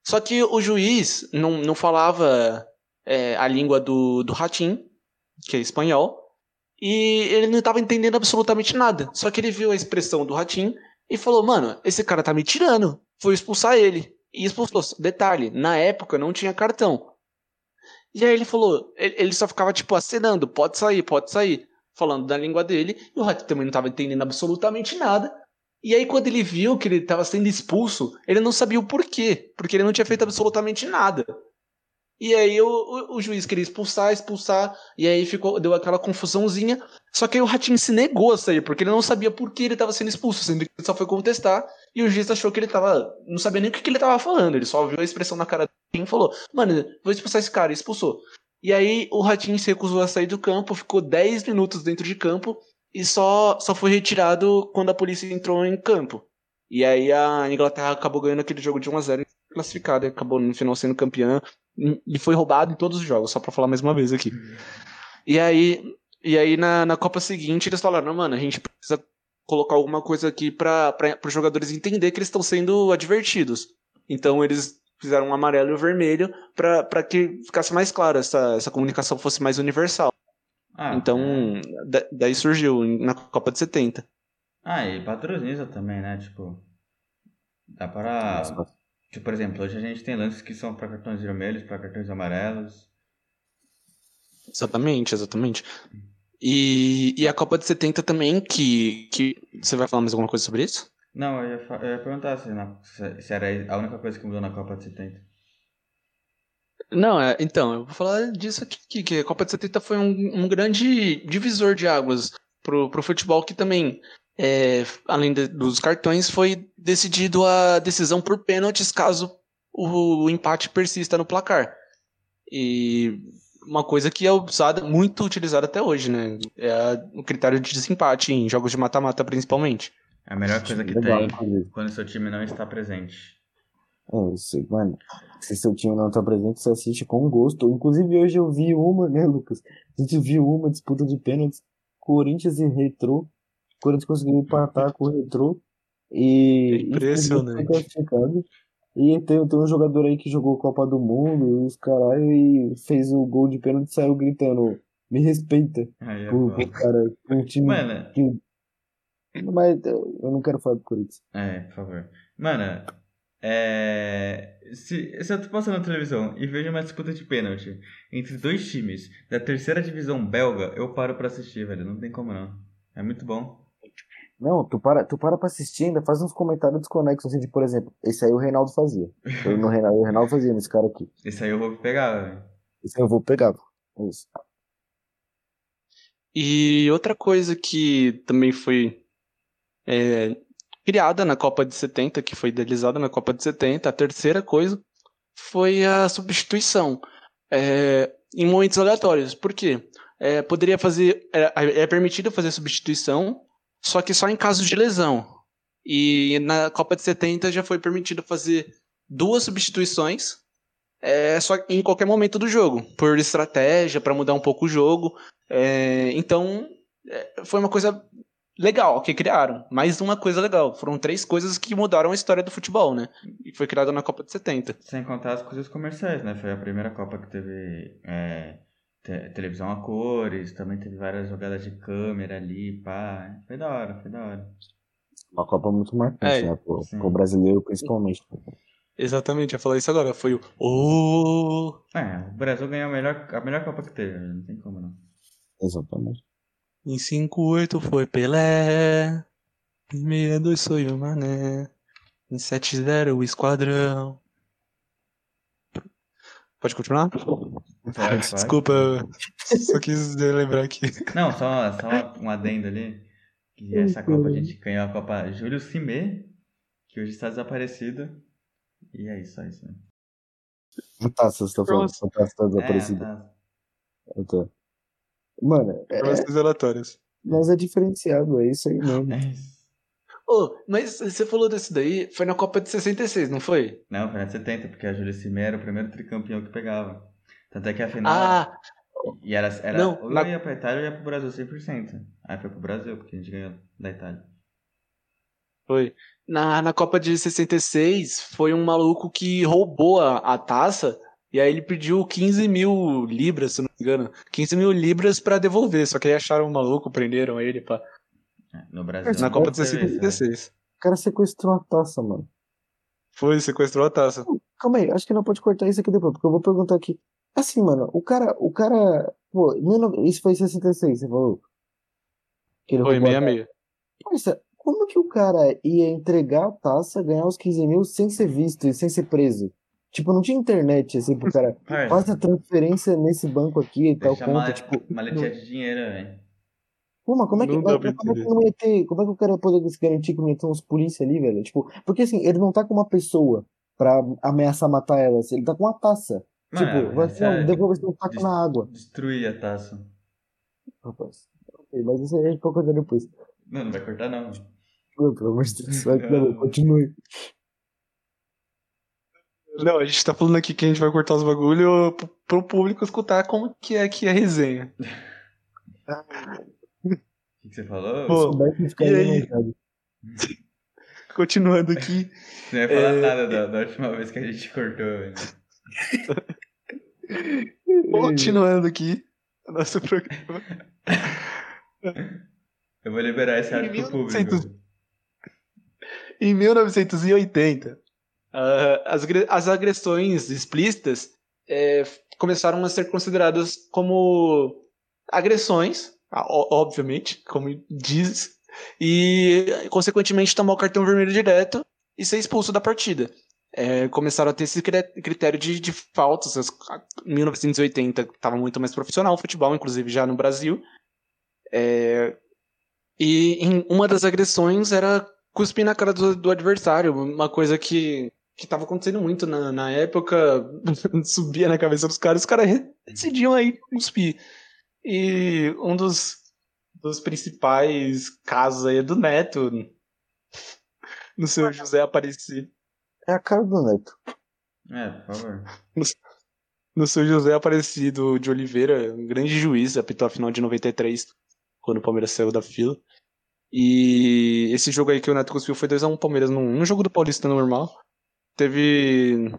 Só que o juiz não, não falava é, a língua do, do Ratim, que é espanhol, e ele não estava entendendo absolutamente nada. Só que ele viu a expressão do Ratim e falou: Mano, esse cara tá me tirando. Foi expulsar ele. E expulsou. Detalhe: na época não tinha cartão. E aí ele falou, ele só ficava tipo acenando, pode sair, pode sair, falando da língua dele, e o Rato também não estava entendendo absolutamente nada. E aí quando ele viu que ele estava sendo expulso, ele não sabia o porquê, porque ele não tinha feito absolutamente nada. E aí o, o, o juiz queria expulsar, expulsar, e aí ficou, deu aquela confusãozinha. Só que aí o Ratinho se negou a sair, porque ele não sabia por que ele estava sendo expulso, sendo que ele só foi contestar, e o juiz achou que ele tava. não sabia nem o que, que ele estava falando, ele só viu a expressão na cara e falou: Mano, vou expulsar esse cara, e expulsou. E aí o Ratinho se recusou a sair do campo, ficou 10 minutos dentro de campo e só, só foi retirado quando a polícia entrou em campo. E aí a Inglaterra acabou ganhando aquele jogo de 1x0 e classificada, e acabou no final sendo campeã. E foi roubado em todos os jogos, só pra falar mais uma vez aqui. E aí, e aí na, na Copa seguinte eles falaram, mano, a gente precisa colocar alguma coisa aqui para os jogadores entender que eles estão sendo advertidos. Então eles fizeram um amarelo e um vermelho para que ficasse mais claro, essa, essa comunicação fosse mais universal. Ah, então, é. da- daí surgiu na Copa de 70. Ah, e patroniza também, né? Tipo, dá para. Tipo, por exemplo, hoje a gente tem lances que são para cartões vermelhos, para cartões amarelos. Exatamente, exatamente. E, e a Copa de 70 também, que, que. Você vai falar mais alguma coisa sobre isso? Não, eu ia, eu ia perguntar se, na- se- se era a única coisa que mudou na Copa de 70. Não, é, então, eu vou falar disso aqui, que a Copa de 70 foi um, um grande divisor de águas pro, pro futebol, que também, é, além de- dos cartões, foi decidido a decisão por pênaltis caso o, o empate persista no placar. E uma coisa que é usada, muito utilizada até hoje, né? É o critério de desempate em jogos de mata-mata, principalmente. É a melhor coisa que Legal, tem inclusive. quando seu time não está presente. É isso, mano. Se seu time não tá presente, você assiste com gosto. Inclusive, hoje eu vi uma, né, Lucas? A gente viu uma disputa de pênaltis. Corinthians e Retrô. O Corinthians conseguiu empatar com o Retrô. E. Impressionante. e foi classificado. E tem, tem um jogador aí que jogou Copa do Mundo e os caralho e fez o gol de pênalti e saiu gritando: Me respeita. Aí é pro cara, pro time. Mano, que- Mas eu eu não quero falar do Corinthians. é, por favor. Mano, é. Se, se eu tô passando na televisão e vejo uma disputa de pênalti entre dois times da terceira divisão belga, eu paro pra assistir, velho. Não tem como não. É muito bom. Não, tu para, tu para pra assistir ainda, faz uns comentários desconexos, assim, de, por exemplo, esse aí o Reinaldo fazia. Eu, no Reinaldo, o Reinaldo fazia nesse cara aqui. Esse aí eu vou pegar, velho. Esse aí eu vou pegar. É isso. E outra coisa que também foi é, criada na Copa de 70, que foi idealizada na Copa de 70, a terceira coisa foi a substituição é, em momentos aleatórios. Por quê? É, poderia fazer. É, é permitido fazer substituição, só que só em caso de lesão. E na Copa de 70 já foi permitido fazer duas substituições é, só em qualquer momento do jogo, por estratégia, para mudar um pouco o jogo. É, então, é, foi uma coisa legal que criaram. Mais uma coisa legal. Foram três coisas que mudaram a história do futebol, né? E foi criada na Copa de 70. Sem contar as coisas comerciais, né? Foi a primeira Copa que teve é, te televisão a cores, também teve várias jogadas de câmera ali, pá. Foi da hora, foi da hora. Uma Copa muito marcante, É, né? Pro, brasileiro, principalmente. Exatamente, ia falar isso agora. Foi o. Oh! É, o Brasil ganhou a melhor, a melhor Copa que teve, não tem como não. Exatamente. Em 5-8 foi Pelé. Em 62 foi o Mané. Em 7-0 o Esquadrão. Pode continuar? Pode, pode. Desculpa, só quis lembrar aqui. Não, só, só um adendo ali. Que essa Copa a gente ganhou a Copa Júlio Cimê, que hoje está desaparecido. E é isso, só isso. Né? Taça, você tá falando? Taça tá É, desaparecida. tá. Eu. Mano, é, aleatórias. nós é diferenciado, é isso aí mesmo. É. Ô, mas você falou desse daí, foi na Copa de 66, não foi? Não, foi na 70, porque a Júlia Cimê era o primeiro tricampeão que pegava. Tanto é que a final. Ah, E era, era Não, ou na- ia pra Itália ou ia pro Brasil 100%. Aí foi pro Brasil, porque a gente ganhou da Itália. Foi. Na, na Copa de 66, foi um maluco que roubou a, a taça e aí ele pediu 15 mil libras, se não me engano. 15 mil libras pra devolver, só que aí acharam o maluco, prenderam ele pá. É, No Brasil. na Copa de teve isso, né? 66. O cara sequestrou a taça, mano. Foi, sequestrou a taça. Calma aí, acho que não pode cortar isso aqui depois, porque eu vou perguntar aqui. Assim, mano, o cara, o cara, pô, isso foi em 66, você falou? Que ele Foi, roubou a 66. Parça, como que o cara ia entregar a taça, ganhar os 15 mil sem ser visto e sem ser preso? Tipo, não tinha internet, assim, pro cara. Parça, Faz a transferência nesse banco aqui e tal deixa conta, tipo. maletinha de dinheiro, velho. Pô, mas como é que, Não pra como é que não ia ter, como é que o cara ia poder se garantir que não ia ter uns polícia ali, velho? Tipo, porque assim, ele não tá com uma pessoa pra ameaçar matar ela, assim, ele tá com uma taça. Mano, tipo, vai ser, essa- não, devolve um taco na água. Destruir a taça. Rapaz, ok, mas isso aí a gente pode cortar depois. Não, não vai cortar não. Pô, Pelo amor de Deus, vai, não, continue. Não, a gente tá falando aqui que a gente vai cortar os bagulho pro, pro público escutar como que é que é a resenha. O que, que você falou? Pô, e aí? Continuando aqui. Não ia falar é- nada da, da última vez que a gente cortou, velho. Continuando aqui. O nosso programa. Eu vou liberar esse áudio Em pro 1900. público. Em 1980, ah, as, as agressões explícitas eh, começaram a ser consideradas como agressões, obviamente, como diz, e consequentemente tomar o cartão vermelho direto e ser expulso da partida. Eh, começaram a ter esse cri- critério de, de faltas. As- a- 1980 estava muito mais profissional o futebol, inclusive já no Brasil. Eh, e em uma das agressões era cuspir na cara do, do adversário, uma coisa que que estava acontecendo muito na, na época, subia na cabeça dos caras, os caras decidiam aí cuspir. E um dos, dos principais casos aí é do Neto, no seu José Aparecido. É a cara do Neto. É, por favor. No seu José Aparecido de Oliveira, um grande juiz, apitou a final de 93, quando o Palmeiras saiu da fila. E esse jogo aí que o Neto cuspiu foi 2x1 Palmeiras num, num jogo do Paulista normal. Teve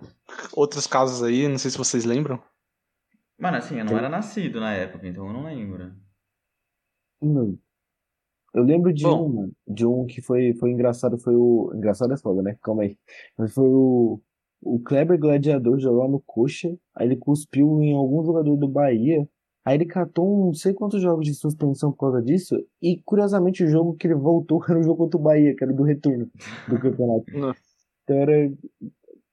outros casos aí, não sei se vocês lembram. Mano, assim, eu não era nascido na época, então eu não lembro. Não. Eu lembro de Bom. um, mano, de um que foi, foi engraçado, foi o. Engraçado é foda, né? Calma aí. Mas foi o. O Kleber Gladiador jogou no coxa, aí ele cuspiu em algum jogador do Bahia. Aí ele catou um não sei quantos jogos de suspensão por causa disso. E curiosamente o jogo que ele voltou era o jogo contra o Bahia, que era do retorno do campeonato. Então era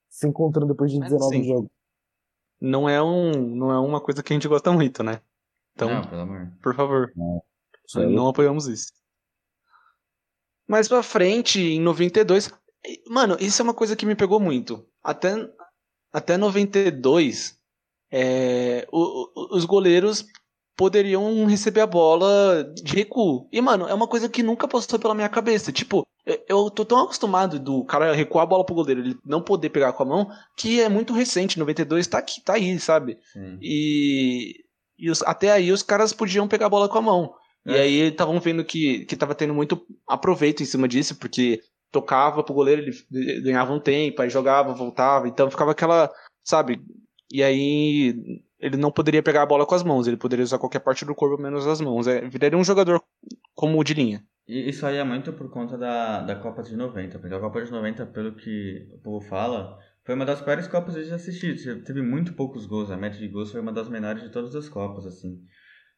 se encontrando depois de 19 Mas, jogos. Não é, um, não é uma coisa que a gente gosta muito, né? Então, Não, pelo amor. por favor, aí. não apoiamos isso. Mais pra frente, em 92. Mano, isso é uma coisa que me pegou muito. Até, até 92, é, o- o- os goleiros poderiam receber a bola de recuo. E, mano, é uma coisa que nunca passou pela minha cabeça. Tipo, eu- tô tão acostumado do cara recuar a bola pro goleiro, ele não poder pegar com a mão, que é muito recente. 92 tá aqui, tá aí, sabe? Sim. E, e os- até aí os caras podiam pegar a bola com a mão. E É. aí estavam vendo que, que tava tendo muito aproveito em cima disso, porque tocava pro goleiro, ele ganhava um tempo, aí jogava, voltava, então ficava aquela, sabe? E aí ele não poderia pegar a bola com as mãos, ele poderia usar qualquer parte do corpo menos as mãos. É, viraria um jogador como o de linha. E isso aí é muito por conta da, da Copa de 90, porque a Copa de 90, pelo que o povo fala, foi uma das piores Copas de assistir. Te- Teve muito poucos gols, a média de gols foi uma das menores de todas as Copas, assim.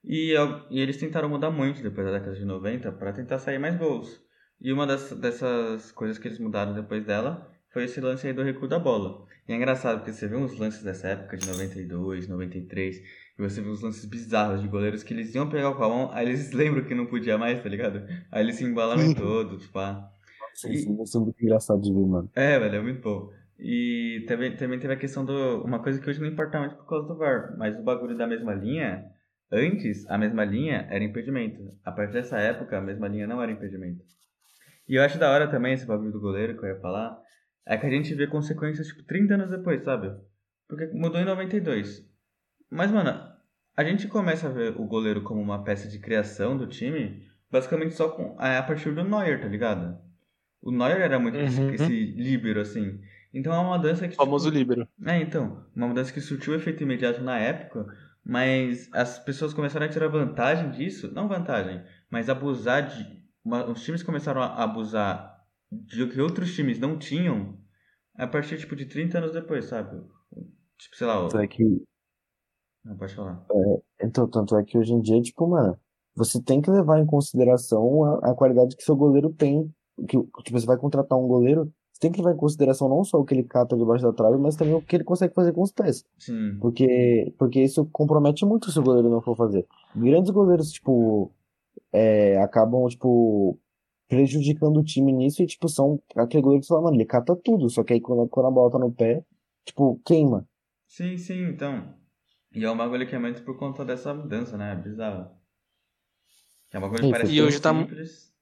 E, al- e eles tentaram mudar muito depois da década de 90 para tentar sair mais gols. E uma das, dessas coisas que eles mudaram depois dela foi esse lance aí do recuo da bola. E é engraçado porque você vê uns lances dessa época, de 92, 93, e você vê uns lances bizarros de goleiros que eles iam pegar com a mão, aí eles lembram que não podia mais, tá ligado? Aí eles se embalaram todo, tipo, ah. Isso ser muito engraçado de ver, mano. É, velho, é muito bom. E também, também teve a questão do. Uma coisa que hoje não importa muito por causa do VAR, mas o bagulho da mesma linha, antes, a mesma linha era impedimento. A partir dessa época, a mesma linha não era impedimento. E eu acho da hora também esse bagulho do goleiro que eu ia falar, é que a gente vê consequências, tipo, 30 anos depois, sabe? Porque mudou em 92. Mas, mano, a gente começa a ver o goleiro como uma peça de criação do time, basicamente só com, a partir do Neuer, tá ligado? O Neuer era muito esse, Uhum. esse líbero, assim. Então é uma mudança que. O famoso tipo, líbero. é, então. Uma mudança que surtiu efeito imediato na época, mas as pessoas começaram a tirar vantagem disso. Não vantagem, mas abusar de. uma- os times começaram a abusar de o que outros times não tinham a partir, tipo, de 30 anos depois, sabe? Tipo, sei lá. Tanto é que, Não, pode falar. então, tanto é que hoje em dia, tipo, mano, você tem que levar em consideração a, a qualidade que seu goleiro tem. Que, tipo, você vai contratar um goleiro, você tem que levar em consideração não só o que ele cata debaixo da trave, mas também o que ele consegue fazer com os pés. Sim. Porque, porque isso compromete muito se o goleiro não for fazer. Grandes goleiros, tipo, é, acabam, tipo, prejudicando o time nisso e, tipo, são aquele goleiro que fala, mano, ele cata tudo, só que aí quando, quando a bola tá no pé, tipo, queima. Sim, sim, então. E é um bagulho que é muito por conta dessa mudança, né? É bizarro. É um bagulho que Sim, parece e hoje tá simples.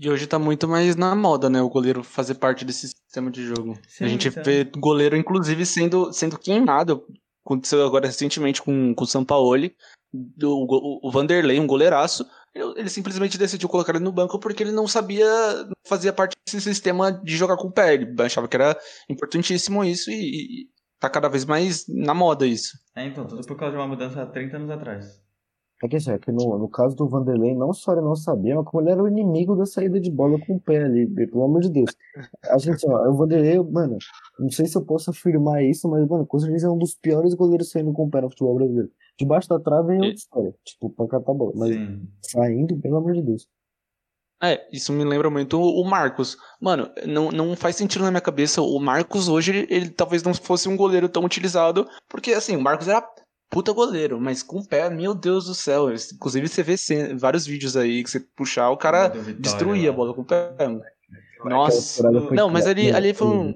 E hoje tá muito mais na moda, né? O goleiro fazer parte desse sistema de jogo. Sim, a gente então. vê goleiro, inclusive, sendo, sendo queimado. Aconteceu agora recentemente com, com o Sampaoli. Do, o, o Vanderlei, um goleiraço. Ele, simplesmente decidiu colocar ele no banco porque ele não sabia, não fazia parte desse sistema de jogar com o pé. Ele achava que era importantíssimo isso e, e tá cada vez mais na moda isso. É, então, tudo por causa de uma mudança há 30 anos atrás. É que assim, é que no, no caso do Vanderlei, não só ele não sabia, mas como ele era o inimigo da saída de bola com o pé ali, pelo amor de Deus. A gente, ó, o Vanderlei, mano, não sei se eu posso afirmar isso, mas, mano, com certeza é um dos piores goleiros saindo com o pé no futebol brasileiro. Debaixo da trave é outra história, tipo, pra catar a bola, mas Sim. saindo, pelo amor de Deus. É, isso me lembra muito o Marcos. Mano, não, não faz sentido na minha cabeça. O Marcos hoje, ele, ele talvez não fosse um goleiro tão utilizado, porque assim, o Marcos era puta goleiro, mas com o pé, meu Deus do céu. Inclusive você vê vários vídeos aí que você puxar, o cara Vitória destruía a lá. bola com o pé. mano. Aquela Nossa. Não, mas ali, ali foi um.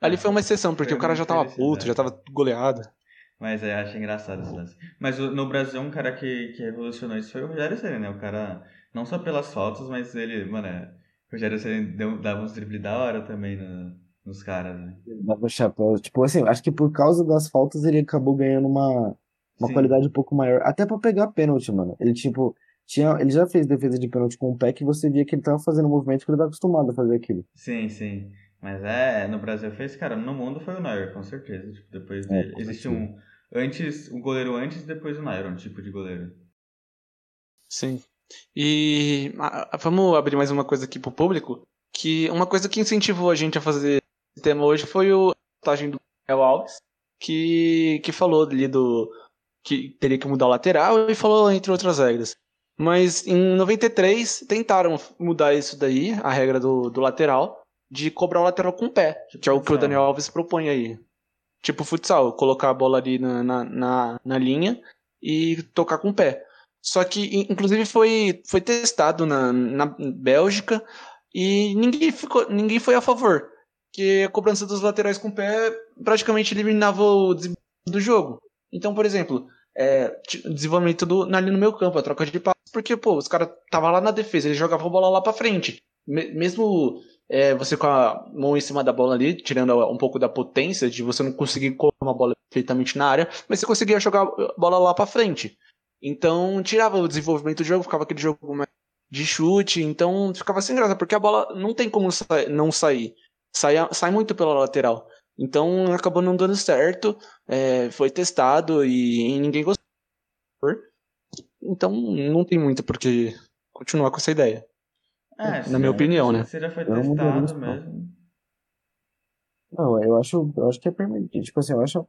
Ali foi uma exceção, porque o cara já tava puto, já tava goleado. Mas é, acho engraçado esse lance. Mas no Brasil, um cara que, que revolucionou isso foi o Rogério Ceni, né? O cara, não só pelas fotos, mas ele, mano, é, o Rogério Ceni dava uns dribles da hora também no- nos caras, né? Dava o chapéu. Tipo assim, acho que por causa das faltas ele acabou ganhando uma, uma Sim. qualidade um pouco maior. Até pra pegar pênalti, mano. Ele, tipo, tinha, ele já fez defesa de pênalti com o pé que você via que ele tava fazendo um movimento que ele tá acostumado a fazer aquilo. Sim, sim. Mas é, no Brasil fez, cara, no mundo foi o Neuer, com certeza. Tipo, depois É, de, com existe um antes, um goleiro antes e depois o Neuer, um tipo de goleiro. Sim. E vamos abrir mais uma coisa aqui pro público. Que uma coisa que incentivou a gente a fazer esse tema hoje foi o a reportagem do El Alves, que, que falou ali do, que teria que mudar o lateral e falou entre outras regras. Mas em 93 tentaram mudar isso daí, a regra do, do lateral, de cobrar o lateral com o pé, que é o que o Daniel Alves propõe aí. Tipo futsal, colocar a bola ali na, na, na, na linha e tocar com o pé. Só que, inclusive, foi, foi testado na, na Bélgica e ninguém, ficou, ninguém foi a favor. Que a cobrança dos laterais com o pé praticamente eliminava o desenvolvimento do jogo. Então, por exemplo, é, desenvolvimento do, ali no meu campo, a troca de passos, porque, pô, os caras estavam lá na defesa, eles jogavam a bola lá pra frente. Mesmo é, você com a mão em cima da bola ali, tirando um pouco da potência de você não conseguir colocar uma bola perfeitamente na área, mas você conseguia jogar a bola lá para frente. Então tirava o desenvolvimento do jogo, ficava aquele jogo de chute, então ficava sem graça, porque a bola não tem como sa não sair. Sai, sai muito pela lateral. Então acabou não dando certo, é, foi testado e, e ninguém gostou. Então não tem muito por que continuar com essa ideia. É, na minha opinião, né? Você já foi testado mesmo. Não, eu acho, eu acho que é permitido. Tipo assim, eu acho.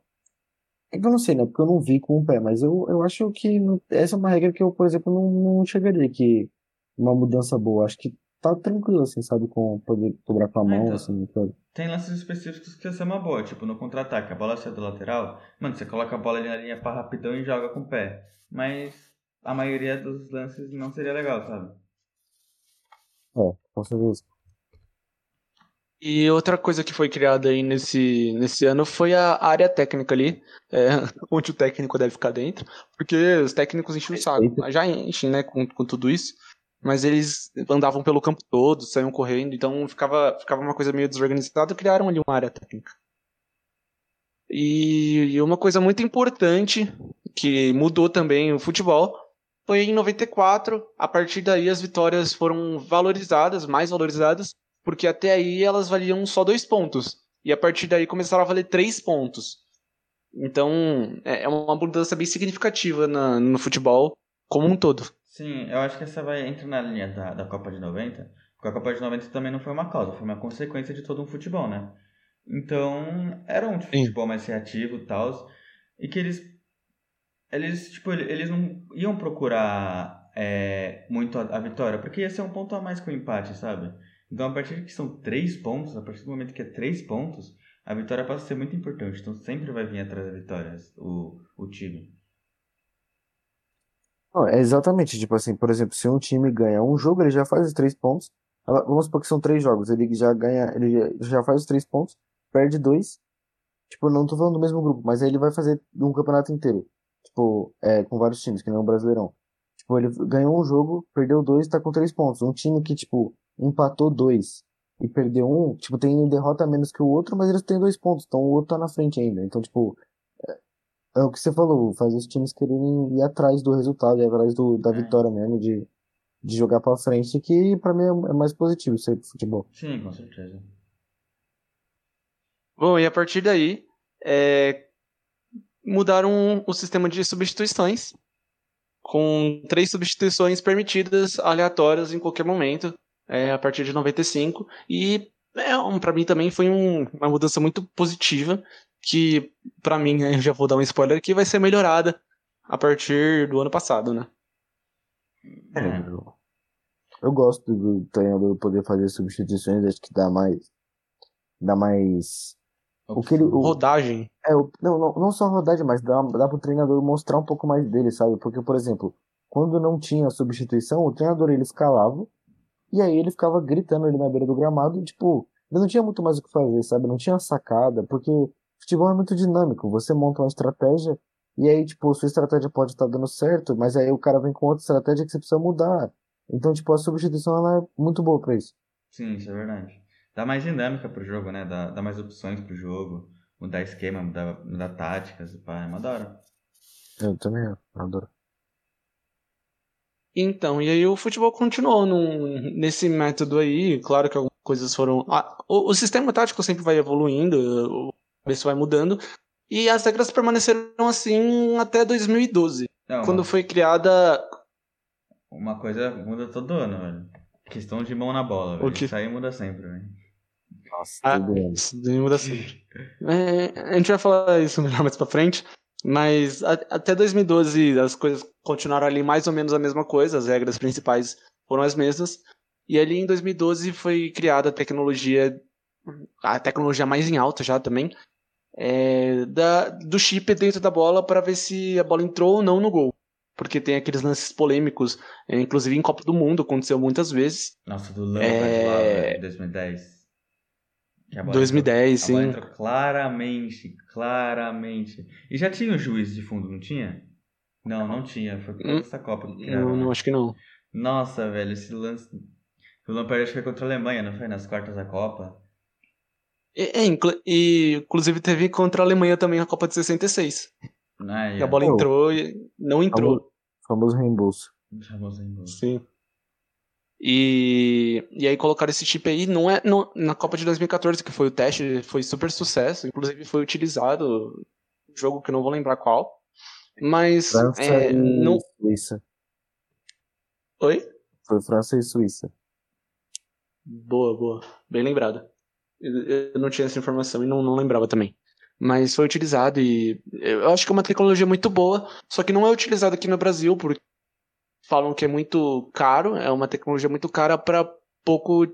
É que eu não sei, né? Porque eu não vi com o pé, mas eu, eu acho que essa é uma regra que eu, por exemplo, não, não chegaria que uma mudança boa. Acho que tá tranquilo, assim, sabe? Com poder cobrar com a mão, então, assim. Sabe? Tem lances específicos que ia ser uma boa, tipo no contra-ataque, a bola sai do lateral, mano, você coloca a bola ali na linha para rapidão e joga com o pé. Mas a maioria dos lances não seria legal, sabe? É, com certeza. E outra coisa que foi criada aí nesse, nesse ano foi a área técnica ali, é, onde o técnico deve ficar dentro, porque os técnicos enchem o saco. Já enchem, né, com, com tudo isso, mas eles andavam pelo campo todo, saíam correndo, então ficava, ficava uma coisa meio desorganizada, criaram ali uma área técnica. E, e uma coisa muito importante que mudou também o futebol foi em 94. A partir daí as vitórias foram valorizadas, mais valorizadas, porque até aí elas valiam só dois pontos. E a partir daí começaram a valer três pontos. Então é, é uma mudança bem significativa na, no futebol como um todo. Sim, eu acho que essa vai entrar na linha da, da Copa de 90, porque a Copa de 90 também não foi uma causa, foi uma consequência de todo um futebol, né? Então, era um futebol mais reativo e tal, e que eles eles, tipo, eles não iam procurar é, muito a, a, vitória, porque ia ser um ponto a mais com o empate, sabe? Então, a partir que são três pontos, a partir do momento que é três pontos, a vitória passa a ser muito importante. Então, sempre vai vir atrás da vitória o, o time. Não, é exatamente, tipo assim, por exemplo, se um time ganha um jogo, ele já faz os três pontos. Vamos supor que são três jogos, ele já ganha, ele já faz os três pontos, perde dois. Tipo, não tô falando do mesmo grupo, mas aí ele vai fazer um campeonato inteiro. Tipo, é, com vários times, que nem o Brasileirão. Tipo, ele ganhou um jogo, perdeu dois, tá com três pontos. Um time que, tipo, empatou dois e perdeu um, tipo, tem derrota menos que o outro, mas eles têm dois pontos, então o outro tá na frente ainda. Então, tipo, é, é o que você falou, faz os times quererem ir atrás do resultado, ir atrás do, da é. vitória mesmo, de, de jogar pra frente, que pra mim é, é mais positivo isso aí pro futebol. Sim, com certeza. Bom, e a partir daí, é, mudaram o sistema de substituições, com três substituições permitidas aleatórias em qualquer momento, é, a partir de 95. E é, um, para mim também foi um, uma mudança muito positiva, que para mim, eu já vou dar um spoiler aqui, vai ser melhorada a partir do ano passado, né? É, eu, eu gosto do treinador poder fazer substituições, acho que dá mais dá mais o que ele, o, rodagem. É, o, não, não, não só rodagem, mas dá, dá pro treinador mostrar um pouco mais dele, sabe? Porque, por exemplo, quando não tinha substituição, o treinador ele escalava e aí ele ficava gritando ali na beira do gramado e, tipo, ele não tinha muito mais o que fazer, sabe? Não tinha sacada, porque futebol é muito dinâmico. Você monta uma estratégia e aí, tipo, sua estratégia pode estar tá dando certo, mas aí o cara vem com outra estratégia que você precisa mudar. Então, tipo, a substituição ela é muito boa pra isso. Sim, isso é verdade dá mais dinâmica pro jogo, né? Dá, dá mais opções pro jogo, mudar esquema, mudar, mudar táticas, pá, é uma da hora. Eu também adoro. Então, e aí o futebol continuou num, nesse método aí, claro que algumas coisas foram... Ah, o, o, sistema tático sempre vai evoluindo, o preço vai mudando, e as regras permaneceram assim até 2012, Não, quando foi criada... Uma coisa muda todo ano, velho. Questão de mão na bola, velho. Que... Isso aí muda sempre, velho. Nossa, ah, isso muda sempre. É, a gente vai falar isso melhor mais pra frente. Mas a, até 2012 as coisas continuaram ali mais ou menos a mesma coisa, as regras principais foram as mesmas. E ali em 2012 foi criada a tecnologia, a tecnologia mais em alta já também, é, da, do chip dentro da bola para ver se a bola entrou ou não no gol. Porque tem aqueles lances polêmicos, é, inclusive em Copa do Mundo, aconteceu muitas vezes. Nossa, do Lampard é... lá, velho, 2010. 2010, entrou, sim. entrou claramente, claramente. E já tinha o juiz de fundo, não tinha? Não, não tinha. Foi por causa dessa Copa que criaram. Não, não, acho que não. Nossa, velho, esse lance. O Lampard acho que foi contra a Alemanha, não foi? Nas quartas da Copa. É, e, inclusive teve contra a Alemanha também a Copa de 66. Ah, é. A bola entrou e não entrou. Famoso reembolso. Famoso reembolso. Sim. E, e aí colocaram esse chip aí, não é não, na Copa de 2014 que foi o teste, foi super sucesso, inclusive foi utilizado jogo que eu não vou lembrar qual, mas França é, e não Suíça. Oi? Foi França e Suíça. Boa, boa, bem lembrado. Eu, eu não tinha essa informação e não, não lembrava também. Mas foi utilizado e eu acho que é uma tecnologia muito boa, só que não é utilizada aqui no Brasil porque falam que é muito caro, é uma tecnologia muito cara para pouco,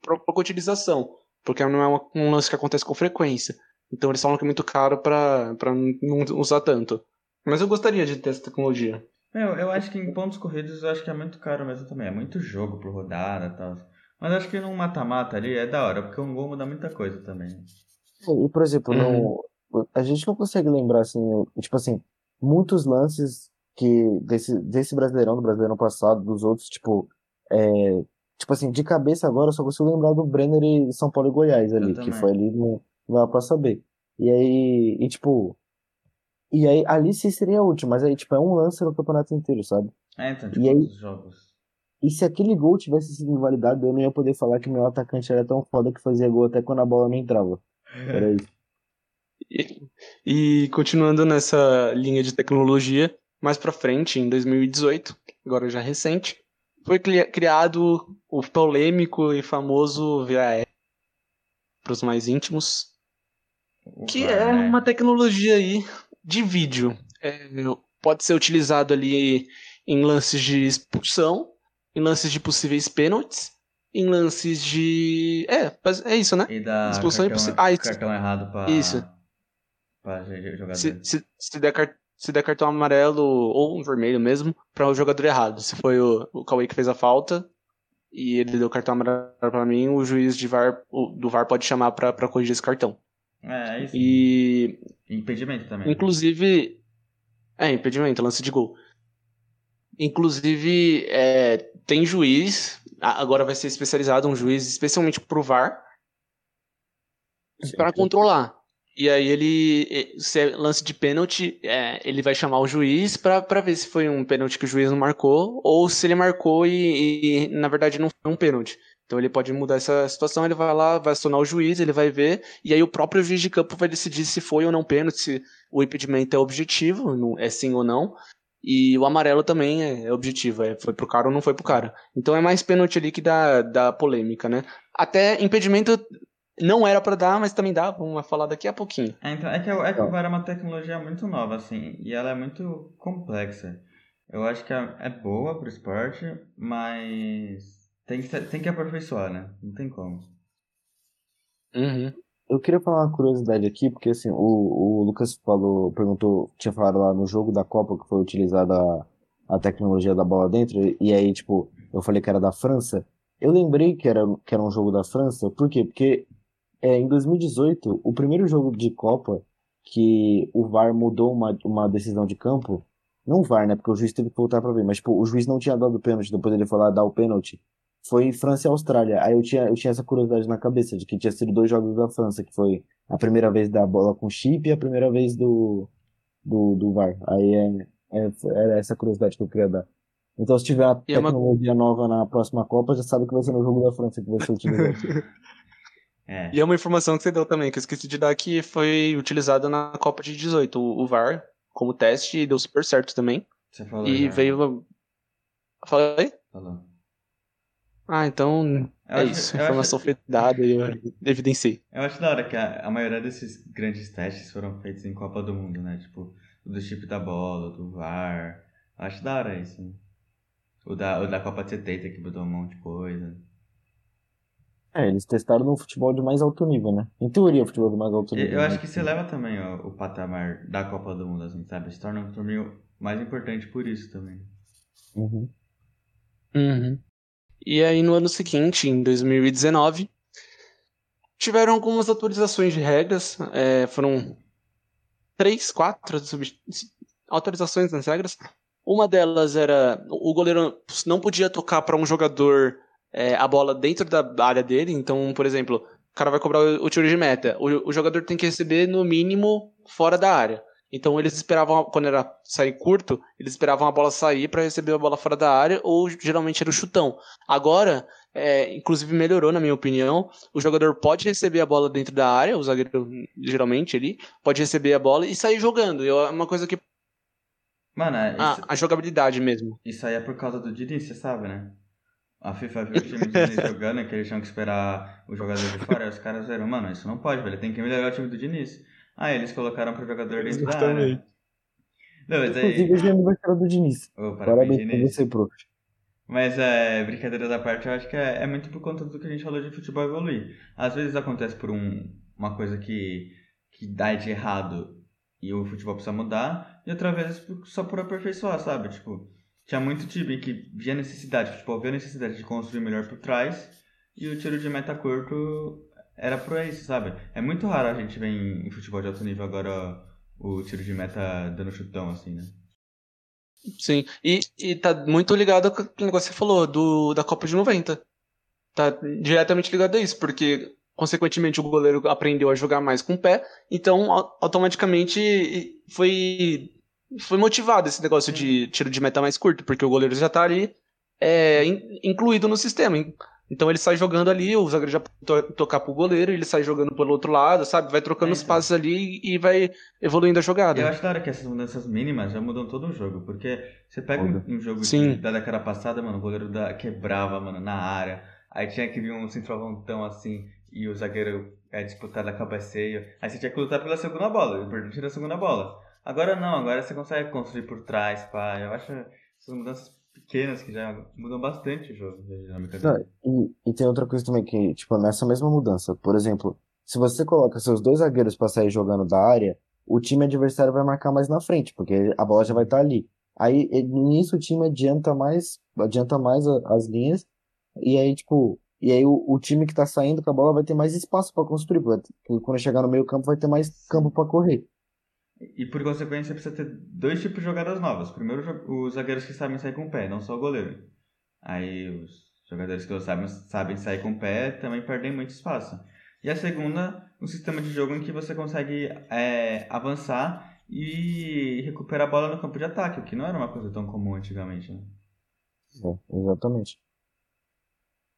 pra pouca utilização, porque não é uma, um lance que acontece com frequência. Então eles falam que é muito caro para não usar tanto. Mas eu gostaria de ter essa tecnologia. Meu, eu acho que em pontos corridos eu acho que é muito caro mesmo também. É muito jogo por rodada e tal. Mas acho que num mata-mata ali é da hora, porque um gol muda muita coisa também. E, por exemplo, uhum. no, a gente não consegue lembrar, assim, tipo assim, muitos lances que desse, desse Brasileirão, do Brasileirão passado, dos outros, tipo, é, tipo assim, de cabeça agora eu só consigo lembrar do Brenner e São Paulo e Goiás ali, que foi ali no, não dá pra saber. E aí, e tipo, e aí ali sim seria útil, mas aí, tipo, é um lance no campeonato inteiro, sabe? É, então, tipo, e aí, jogos. E se aquele gol tivesse sido invalidado, eu não ia poder falar que meu atacante era tão foda que fazia gol até quando a bola não entrava. Era isso. E, e continuando nessa linha de tecnologia, mais para frente, em 2018, agora já recente, foi criado o polêmico e famoso VAR para os mais íntimos, que é uma tecnologia aí de vídeo. É, pode ser utilizado ali em lances de expulsão, em lances de possíveis pênaltis, em lances de. É, é isso, né? E da expulsão cartão, e ah, isso. cartão errado para isso. Pra jogador. Se, se, se der cartão se der cartão amarelo ou um vermelho mesmo para o jogador errado. Se foi o, o Cauê que fez a falta e ele deu cartão amarelo para mim, o juiz de VAR, o, do VAR pode chamar para corrigir esse cartão. É, é isso. E. Impedimento também. Inclusive. É, impedimento, lance de gol. Inclusive, é, tem juiz, agora vai ser especializado um juiz especialmente pro VAR, para controlar. E aí ele, se é lance de pênalti, é, ele vai chamar o juiz para ver se foi um pênalti que o juiz não marcou ou se ele marcou e, e, na verdade não foi um pênalti. Então ele pode mudar essa situação, ele vai lá, vai acionar o juiz, ele vai ver, e aí o próprio juiz de campo vai decidir se foi ou não pênalti, se o impedimento é objetivo, é sim ou não. E o amarelo também é, é objetivo, é foi pro cara ou não foi pro cara. Então é mais pênalti ali que dá, dá polêmica, né? Até impedimento não era para dar, mas também dá, vamos falar daqui a pouquinho. É, então, é que, é que o VAR é uma tecnologia muito nova, assim, e ela é muito complexa. Eu acho que é, é boa pro esporte, mas tem que, tem que aperfeiçoar, né? Não tem como. Uhum. Eu queria falar uma curiosidade aqui, porque assim, o, o Lucas falou, perguntou, tinha falado lá no jogo da Copa que foi utilizada a, a tecnologia da bola dentro, e aí, tipo, eu falei que era da França. Eu lembrei que era, que era um jogo da França, por quê? Porque é, em 2018, o primeiro jogo de Copa que o VAR mudou uma, uma decisão de campo, não o VAR, né? Porque o juiz teve que voltar pra ver, mas tipo, o juiz não tinha dado o pênalti, depois ele foi lá dar o pênalti. Foi França e Austrália. Aí eu tinha, eu tinha essa curiosidade na cabeça de que tinha sido dois jogos da França, que foi a primeira vez da bola com chip e a primeira vez do, do, do VAR. Aí é, é, era essa curiosidade que eu queria dar. Então, se tiver a tecnologia uma... nova na próxima Copa, já sabe que vai ser no jogo da França que vai ser utilizado. É. E é uma informação que você deu também, que eu esqueci de dar, que foi utilizado na Copa de 18, o, VAR, como teste, e deu super certo também. Você falou. E já. veio. Falei? Falou. Ah, então. Eu é acho, isso. Informação acho... foi dada e eu evidenciei. Eu acho da hora que a, a maioria desses grandes testes foram feitos em Copa do Mundo, né? Tipo, O do chip da bola, do VAR. Acho da hora isso. Né? O da, o da Copa de 70 que mudou um monte de coisa. É, eles testaram no futebol de mais alto nível, né? Em teoria, o futebol de mais alto nível. Eu acho né? que você leva também ó, o patamar da Copa do Mundo, assim, sabe? Se torna um torneio mais importante por isso também. Uhum. Uhum. E aí, no ano seguinte, em 2019, tiveram algumas atualizações de regras. é, foram três, quatro atualizações nas regras. Uma delas era o goleiro não podia tocar para um jogador é, a bola dentro da área dele. Então, por exemplo, o cara vai cobrar o, o tiro de meta. O, o jogador tem que receber no mínimo fora da área. Então eles esperavam, quando era sair curto, eles esperavam a bola sair para receber a bola fora da área, ou geralmente era o chutão. Agora, é, inclusive melhorou, na minha opinião. O jogador pode receber a bola dentro da área, o zagueiro geralmente ali, pode receber a bola e sair jogando. É uma coisa que. Mano, é, Ah, isso, a jogabilidade mesmo. isso aí é por causa do Diniz, você sabe, né? A FIFA viu o time do Diniz jogando, que eles tinham que esperar o jogador de fora, e os caras disseram, mano, isso não pode, velho, tem que melhorar o time do Diniz. Aí eles colocaram pro jogador dentro da área. Exatamente. Não, mas aí... Inclusive, hoje é aniversário do Diniz. Ô, parabéns, Diniz. você, prof. Mas é, brincadeiras à parte, eu acho que é, é muito por conta do que a gente falou de futebol evoluir. Às vezes acontece por um, uma coisa que, que dá de errado e o futebol precisa mudar, e outra vez só por aperfeiçoar, sabe? Tipo, tinha muito time que via necessidade, o futebol via necessidade de construir melhor por trás, e o tiro de meta curto era por isso, sabe? É muito raro a gente ver em, futebol de alto nível agora o tiro de meta dando chutão, assim, né? Sim. E, e tá muito ligado com o negócio que você falou, do, da Copa de 90. Tá diretamente ligado a isso, porque, consequentemente, o goleiro aprendeu a jogar mais com o pé, então au- automaticamente foi, foi motivado esse negócio de tiro de meta mais curto, porque o goleiro já tá ali é, in- incluído no sistema. Então ele sai jogando ali, o zagueiro já to tocar pro goleiro, ele sai jogando pelo outro lado, sabe? Vai trocando É, os então. passes ali e vai evoluindo a jogada. Eu acho da hora que essas mudanças mínimas já mudam todo o jogo, porque você pega um, um jogo Sim. de- da década passada, mano, o goleiro da, quebrava, mano, na área, aí tinha que vir um centroavantão assim, e o zagueiro é, disputar da cabeceio, aí você tinha que lutar pela segunda bola, o importante era a segunda bola. Agora não, agora você consegue construir por trás, pá, eu acho essas mudanças pequenas que já mudam bastante o jogo, a dinâmica Não, dele. e, e tem outra coisa também que, tipo, nessa mesma mudança, por exemplo, se você coloca seus dois zagueiros pra sair jogando da área, o time adversário vai marcar mais na frente, porque a bola já vai estar ali. Aí, nisso, o time adianta mais, adianta mais as linhas, e aí, tipo, e aí o, o time que tá saindo com a bola vai ter mais espaço pra construir, porque quando chegar no meio campo vai ter mais campo pra correr. E por consequência precisa ter dois tipos de jogadas novas. Primeiro, os zagueiros que sabem sair com o pé, não só o goleiro. Aí os jogadores que não sabem, sabem sair com o pé também perdem muito espaço. E a segunda, um sistema de jogo em que você consegue é, avançar e recuperar a bola no campo de ataque, o que não era uma coisa tão comum antigamente. Né? É, exatamente.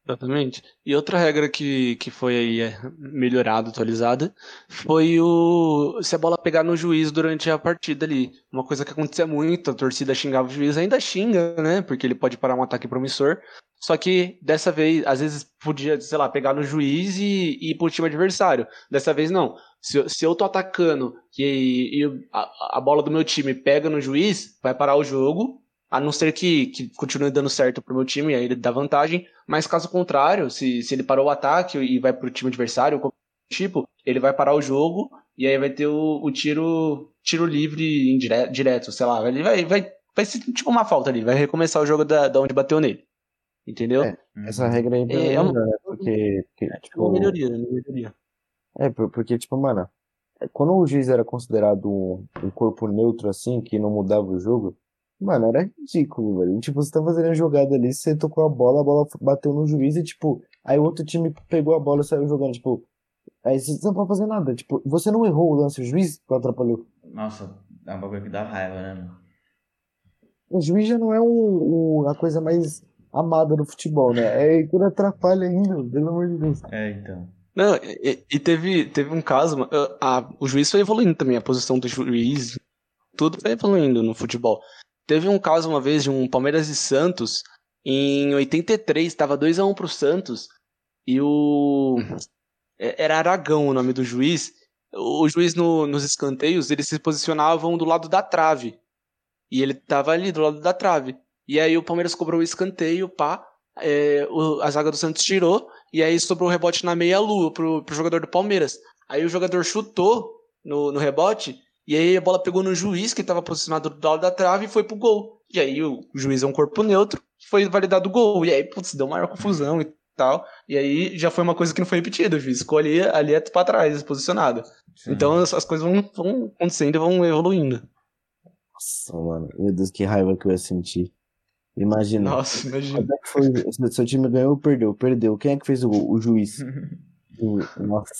Exatamente. E outra regra que, que foi aí é, melhorada, atualizada, foi o se a bola pegar no juiz durante a partida ali. Uma coisa que acontecia muito, a torcida xingava o juiz, ainda xinga, né? Porque ele pode parar um ataque promissor. Só que dessa vez, às vezes podia, sei lá, pegar no juiz e, e ir pro time adversário. Dessa vez não. Se, se eu tô atacando e, e a, a bola do meu time pega no juiz, vai parar o jogo. A não ser que, que continue dando certo pro meu time, aí ele dá vantagem. Mas caso contrário, se, se ele parou o ataque e vai pro time adversário, qualquer tipo, ele vai parar o jogo e aí vai ter o, o tiro tiro livre indire- direto, sei lá. Ele vai, vai, vai ser tipo uma falta ali, vai recomeçar o jogo da, da onde bateu nele. Entendeu? É. Essa regra aí é É, é uma- né? Porque, porque, É tipo, uma melhoria, uma melhoria. É, por- porque, tipo, mano, quando o juiz era considerado um, um corpo neutro, assim, que não mudava o jogo, mano, era ridículo, velho. Tipo, você tá fazendo a jogada ali, você tocou a bola, a bola bateu no juiz e, tipo, aí o outro time pegou a bola e saiu jogando, tipo, aí você não pode fazer nada. Tipo, você não errou o lance, o juiz que atrapalhou. Nossa, é um bagulho que dá raiva, né, mano? O juiz já não é o, o- a coisa mais amada do futebol, né? É quando atrapalha ainda, pelo amor de Deus. É, então. Não, e, e teve, teve um caso, mano, a, o juiz foi evoluindo também, a posição do juiz, tudo foi evoluindo no futebol. Teve um caso uma vez de um Palmeiras e Santos, em 83, estava 2x1 pro Santos, e o. é- Era Aragão o nome do juiz. o juiz no, nos escanteios, eles se posicionavam do lado da trave. E ele tava ali do lado da trave. E aí o Palmeiras cobrou o escanteio, pá. É, o, a zaga do Santos tirou. E aí sobrou o rebote na meia-lua pro, pro jogador do Palmeiras. Aí o jogador chutou no, no rebote. E aí a bola pegou no juiz, que estava posicionado do lado da trave, e foi pro gol. E aí o juiz é um corpo neutro, foi validado o gol. E aí, putz, deu maior confusão e tal. E aí já foi uma coisa que não foi repetida. O juiz ficou ali, ali é pra trás, posicionado. Sim. Então as, as, coisas vão, vão acontecendo e vão evoluindo. Nossa, mano. Meu Deus, que raiva que eu ia sentir. Imagina. Nossa, imagina. É foi, seu time ganhou ou perdeu? Perdeu. Quem é que fez o gol? O juiz. Nossa.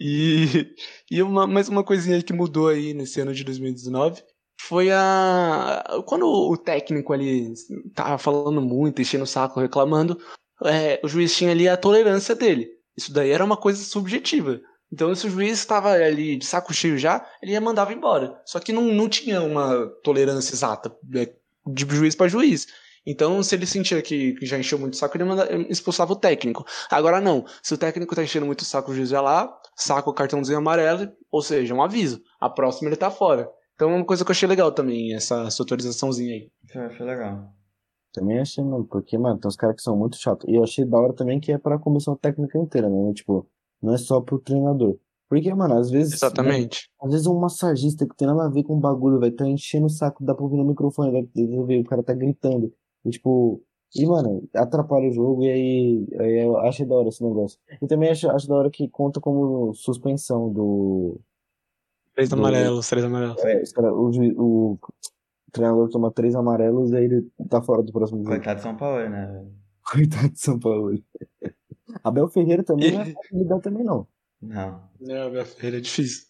E, e uma, mais uma coisinha que mudou aí nesse ano de 2019 foi a. Quando o técnico ali tava falando muito, enchendo o saco, reclamando, é, o juiz tinha ali a tolerância dele. Isso daí era uma coisa subjetiva. Então, se o juiz estava ali de saco cheio já, ele ia mandava embora. Só que não, não tinha uma tolerância exata é, de juiz para juiz. Então, se ele sentia que, já encheu muito o saco, ele manda, expulsava o técnico. Agora não. Se o técnico tá enchendo muito o saco, o juiz vai lá, saca o cartãozinho amarelo, ou seja, um aviso. A próxima ele tá fora. Então, é uma coisa que eu achei legal também, essa, essa autorizaçãozinha aí. Eu achei legal. Também achei, mano, porque, mano, tem uns caras que são muito chatos. E eu achei da hora também que é pra comissão técnica inteira, né? Tipo, não é só pro treinador. Porque, mano, às vezes. Exatamente. Né, às vezes um massagista que tem nada a ver com o bagulho, vai tá enchendo o saco, dá pra ouvir no microfone, vai ver, o cara tá gritando. E, tipo. E, mano, atrapalha o jogo e aí, aí eu achei da hora esse negócio. E também acho, acho da hora que conta como suspensão do. Três do, amarelos, três amarelos. É, cara, o, o, o treinador toma três amarelos e aí ele tá fora do próximo jogo. Coitado de São Paulo, né? Coitado de São Paulo. Abel Ferreira também não é fácil também, não. Não. Não, Abel Ferreira é difícil.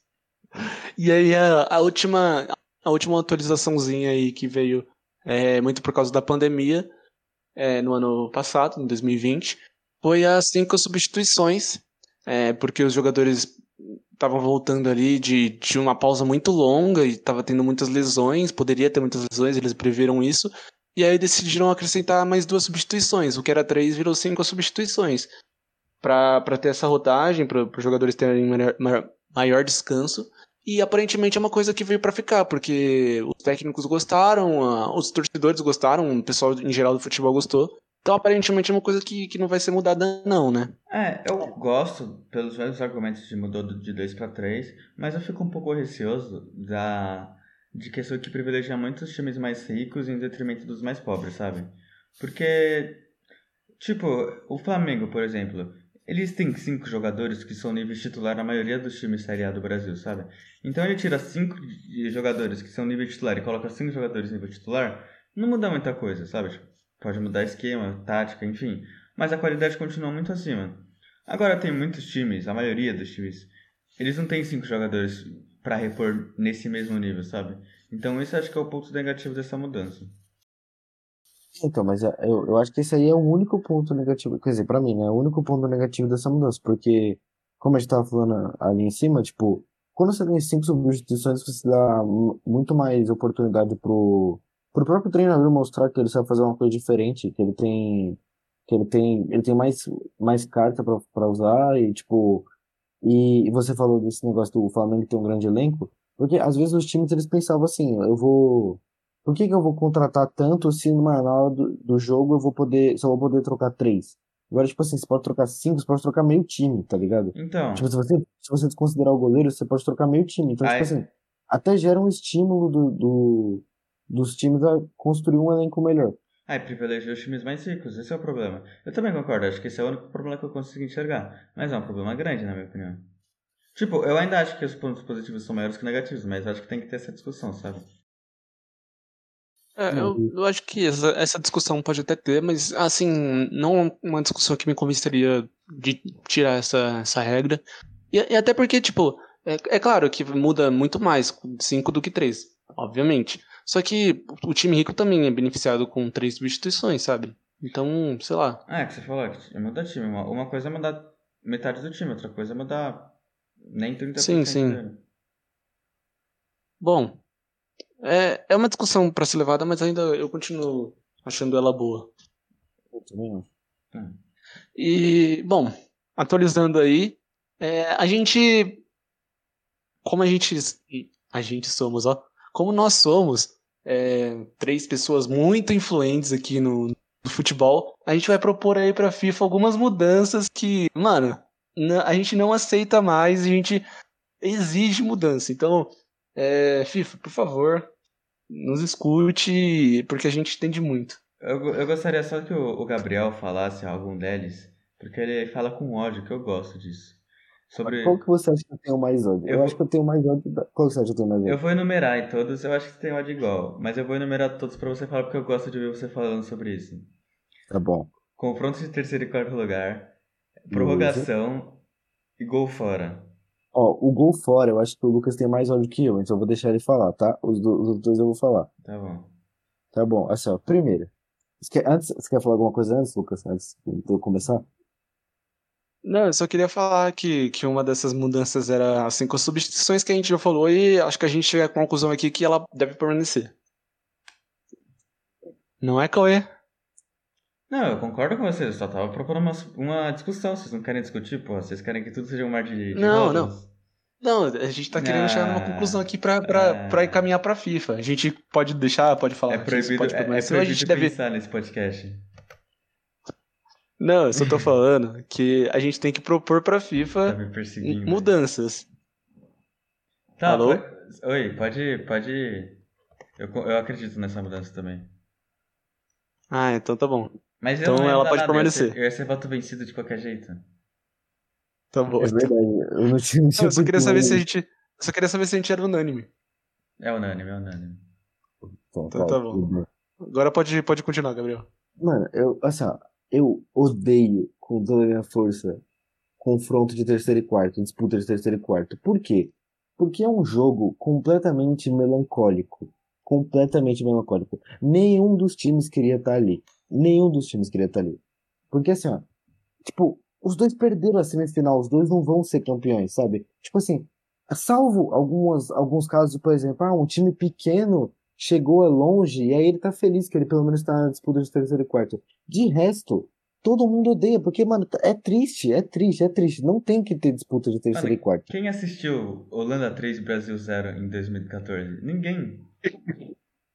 E aí a, a, última a última atualizaçãozinha aí que veio é, muito por causa da pandemia é, no ano passado, em 2020, foi as cinco substituições, é, porque os jogadores estavam voltando ali de, de uma pausa muito longa e estava tendo muitas lesões, poderia ter muitas lesões, eles previram isso, e aí decidiram acrescentar mais duas substituições, o que era três virou cinco substituições para ter essa rodagem, para os jogadores terem maior, maior, descanso. E aparentemente é uma coisa que veio para ficar, porque os técnicos gostaram, os torcedores gostaram, o pessoal em geral do futebol gostou. Então aparentemente é uma coisa que, que não vai ser mudada, não, né? É, eu gosto pelos vários argumentos de mudou de 2 para 3, mas eu fico um pouco receoso da de questão que privilegia muito os times mais ricos em detrimento dos mais pobres, sabe? Porque, tipo, o Flamengo, por exemplo, eles têm cinco jogadores que são níveis titular na maioria dos times Série A do Brasil, sabe? Então ele tira cinco jogadores que são nível titular e coloca cinco jogadores nível titular, não muda muita coisa, sabe? Tipo, pode mudar esquema, tática, enfim. Mas a qualidade continua muito acima. Agora tem muitos times, a maioria dos times, eles não têm cinco jogadores para repor nesse mesmo nível, sabe? Então isso acho que é o ponto negativo dessa mudança. Então, mas é, eu, eu acho que esse aí é o único ponto negativo, quer dizer, pra mim, né? É o único ponto negativo dessa mudança, porque, como a gente tava falando ali em cima, tipo, quando você tem cinco substituições, você dá muito mais oportunidade pro, pro próprio treinador mostrar que ele sabe fazer uma coisa diferente, que ele tem, que ele tem, ele tem mais, mais carta pra usar e, tipo, e, e você falou desse negócio do Flamengo ter um grande elenco, porque às vezes os times eles pensavam assim, eu vou por que, que eu vou contratar tanto se numa hora do, do jogo eu vou poder, só vou poder trocar três? Agora, tipo assim, você pode trocar cinco, você pode trocar meio time, tá ligado? Então. Tipo, se você, se você desconsiderar o goleiro, você pode trocar meio time. Então, tipo assim, até gera um estímulo do, do, dos times a construir um elenco melhor. Ah, privilegiar os times mais ricos, esse é o problema. Eu também concordo, acho que esse é o único problema que eu consigo enxergar. Mas é um problema grande, na minha opinião. Tipo, eu ainda acho que os pontos positivos são maiores que negativos, mas acho que tem que ter essa discussão, sabe? É, eu, eu, acho que essa, essa, discussão pode até ter, mas assim, não uma discussão que me convenceria de tirar essa, essa regra. E, e até porque, tipo, é, é, claro que muda muito mais 5 do que 3, obviamente. Só que o time rico também é beneficiado com três substituições, sabe? Então, sei lá. É, que você falou, é mudar time. Uma, uma coisa é mudar metade do time, outra coisa é mudar nem 30% Sim, sim. Dele. Bom, é, é uma discussão para ser levada, mas ainda eu continuo achando ela boa. Eu também E, bom, atualizando aí, É, a gente. Como a gente. A gente somos, ó. Como nós somos é, três pessoas muito influentes aqui no, no futebol, a gente vai propor aí pra FIFA algumas mudanças que, mano, a gente não aceita mais a gente exige mudança. Então, é, FIFA, por favor, nos escute, porque a gente entende muito. Eu, eu gostaria só que o, o Gabriel falasse algum deles, porque ele fala com ódio, que eu gosto disso. Sobre... Qual que você acha que eu tenho mais ódio? Eu, eu acho que eu tenho mais ódio. Qual que você acha que eu tenho mais ódio? Eu vou enumerar em todos, eu acho que você tem ódio igual. Mas eu vou enumerar todos pra você falar, porque eu gosto de ver você falando sobre isso. Tá bom. Confronto de terceiro e quarto lugar, prorrogação e gol fora. Ó, o gol fora, eu acho que o Lucas tem mais ódio que eu, então eu vou deixar ele falar, tá? Os, do, os dois eu vou falar. Tá bom. Tá bom, assim, ó, primeiro. Você quer, antes, você quer falar alguma coisa antes, Lucas? Antes de eu começar? Não, eu só queria falar que, que uma dessas mudanças era assim, com as substituições que a gente já falou, e acho que a gente chega à conclusão aqui que ela deve permanecer. Não é, Cauê? Não, eu concordo com vocês, eu só tava procurando uma, uma discussão. Vocês não querem discutir, pô? Vocês querem que tudo seja um mar de. de não, rodas? não. Não, a gente tá querendo ah, chegar numa conclusão aqui pra, pra, ah, pra encaminhar pra FIFA. A gente pode deixar, pode falar. É proibido, pode é, é proibido a gente pensar deve... nesse podcast. Não, eu só tô falando que a gente tem que propor pra FIFA tá mudanças. Tá, Alô? Pode... Oi, pode. pode... Eu, eu acredito nessa mudança também. Ah, então tá bom. Mas então ela pode permanecer. Eu ia, ser, voto vencido de qualquer jeito. Tá bom. É verdade. Eu não tinha, não tinha eu só queria saber se a gente. Só queria saber se a gente era unânime. É unânime, é unânime. Então, então tá, tá bom. Agora pode, pode continuar, Gabriel. Mano, eu, assim, ó, eu odeio com toda a minha força confronto de terceiro e quarto, disputa de terceiro e quarto. Por quê? Porque é um jogo completamente melancólico. Completamente melancólico. Nenhum dos times queria estar ali. Nenhum dos times queria estar ali. Porque assim, ó, tipo, os dois perderam a semifinal, os dois não vão ser campeões, sabe? Tipo assim, salvo algumas, alguns casos, por exemplo, ah, um time pequeno chegou longe e aí ele tá feliz que ele pelo menos tá na disputa de terceiro e quarto. De resto, todo mundo odeia, porque, mano, é triste, é triste, é triste. Não tem que ter disputa de terceiro mano, e quarto. Quem assistiu Holanda 3 Brasil 0 em 2014? Ninguém.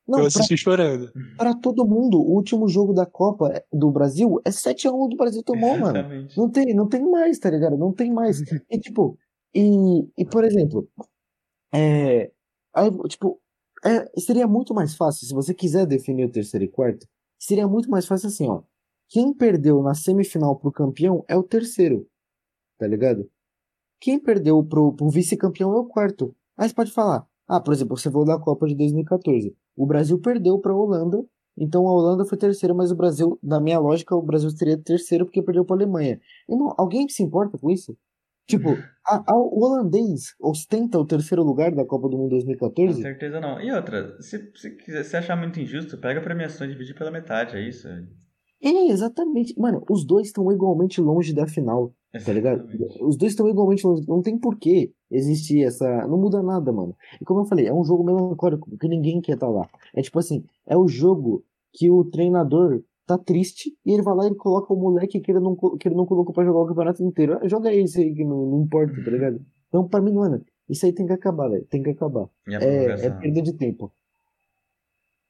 Não, eu assisti pra, chorando. Pra todo mundo, o último jogo da Copa do Brasil é 7x1 do Brasil tomou, mano. Não tem, não tem mais, tá ligado? Não tem mais. E tipo, e, e por exemplo, é, aí, tipo, é, seria muito mais fácil, se você quiser definir o terceiro e quarto, seria muito mais fácil assim, ó. Quem perdeu na semifinal pro campeão é o terceiro, tá ligado? Quem perdeu pro, pro vice-campeão é o quarto. Aí você pode falar, ah, por exemplo, você falou da Copa de 2014. O Brasil perdeu para a Holanda, então a Holanda foi terceira, mas o Brasil, na minha lógica, o Brasil seria terceiro porque perdeu para a Alemanha. Não, alguém se importa com isso? Tipo, a, a, o holandês ostenta o terceiro lugar da Copa do Mundo 2014? Com certeza não. E outra, se, se, quiser, se achar muito injusto, pega a premiação e divide pela metade, é isso? É, exatamente. Mano, os dois estão igualmente longe da final. Tá ligado? Os dois estão igualmente longe. Não tem porquê existir essa. Não muda nada, mano. E como eu falei, é um jogo melancólico, porque ninguém quer estar tá lá. É tipo assim, é o jogo que o treinador tá triste e ele vai lá e coloca o moleque que ele não, que ele não colocou pra jogar o campeonato inteiro. Ah, joga esse aí que não, não importa, tá ligado? Então, pra mim, mano, isso aí tem que acabar, velho. Tem que acabar. É, é perda de tempo.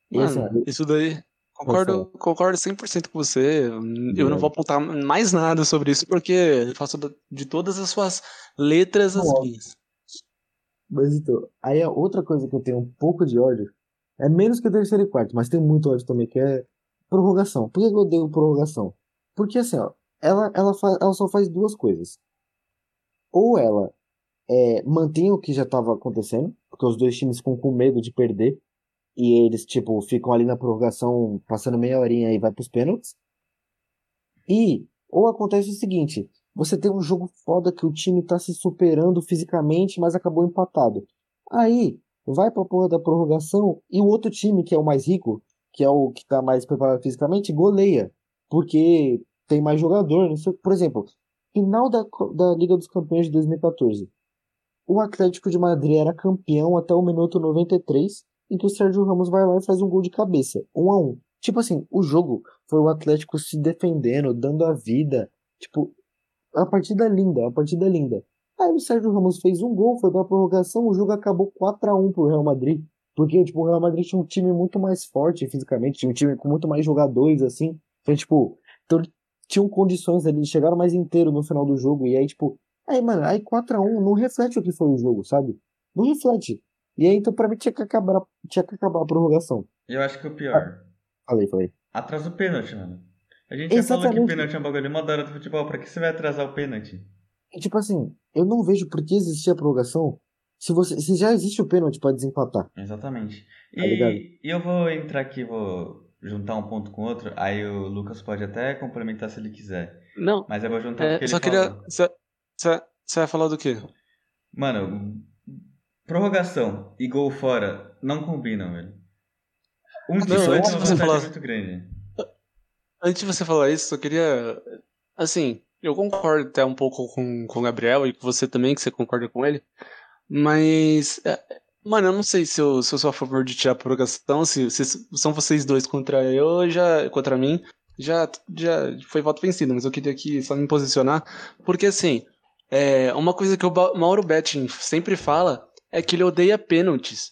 Mano, isso daí. Concordo, concordo 100% com você. Eu não vou apontar mais nada sobre isso porque eu faço de todas as suas letras as minhas. Mas então, aí a outra coisa que eu tenho um pouco de ódio é menos que o terceiro e quarto, mas tem muito ódio também, que é prorrogação. Por que eu odeio prorrogação? Porque assim, ó, ela, ela, faz, ela só faz duas coisas. Ou ela é, mantém o que já estava acontecendo, porque os dois times ficam com medo de perder, e eles, tipo, ficam ali na prorrogação, passando meia horinha e vai pros pênaltis. E, ou acontece o seguinte, você tem um jogo foda que o time tá se superando fisicamente, mas acabou empatado. Aí, vai pra porra da prorrogação e o outro time, que é o mais rico, que é o que tá mais preparado fisicamente, goleia. Porque tem mais jogador. Por exemplo, final da, da Liga dos Campeões de 2014. O Atlético de Madrid era campeão até o minuto 93 em que o Sérgio Ramos vai lá e faz um gol de cabeça, um a um. Tipo assim, o jogo foi o Atlético se defendendo, dando a vida. Tipo, a partida linda, a partida linda. Aí o Sérgio Ramos fez um gol, foi pra prorrogação, o jogo acabou 4x1 pro Real Madrid. Porque, tipo, o Real Madrid tinha um time muito mais forte fisicamente, tinha um time com muito mais jogadores, assim. Então, tipo, então, tinham condições ali, chegaram mais inteiro no final do jogo. E aí, tipo, aí, mano, aí 4x1 não reflete o que foi o jogo, sabe? Não reflete. E aí, então, pra mim, tinha que acabar, tinha que acabar a prorrogação. Eu acho que o pior. Falei, falei. Atrasa o pênalti, mano. A gente já falou que Exatamente. pênalti é um bagulho mó da hora do futebol. Pra que você vai atrasar o pênalti? E, tipo assim, eu não vejo por que existir a prorrogação se, você, se já existe o pênalti pra desempatar. Exatamente. Tá? E, e eu vou entrar aqui, vou juntar um ponto com outro. Aí o Lucas pode até complementar se ele quiser. Não, Mas eu vou juntar é, porque ele só queria. Você vai falar do quê? Mano, prorrogação e gol fora não combinam, velho. Um de Não, antes é uma você falar- muito grande. Antes de você falar isso, eu queria. Assim, eu concordo até um pouco com, com o Gabriel e com você também, que você concorda com ele. Mas. é, Mano, eu não sei se eu, se eu sou a favor de tirar a prorrogação, se, se são vocês dois contra eu, já, contra mim, já, já foi voto vencido, mas eu queria aqui só me posicionar, porque assim, é, uma coisa que o Mauro Betting sempre fala é que ele odeia pênaltis,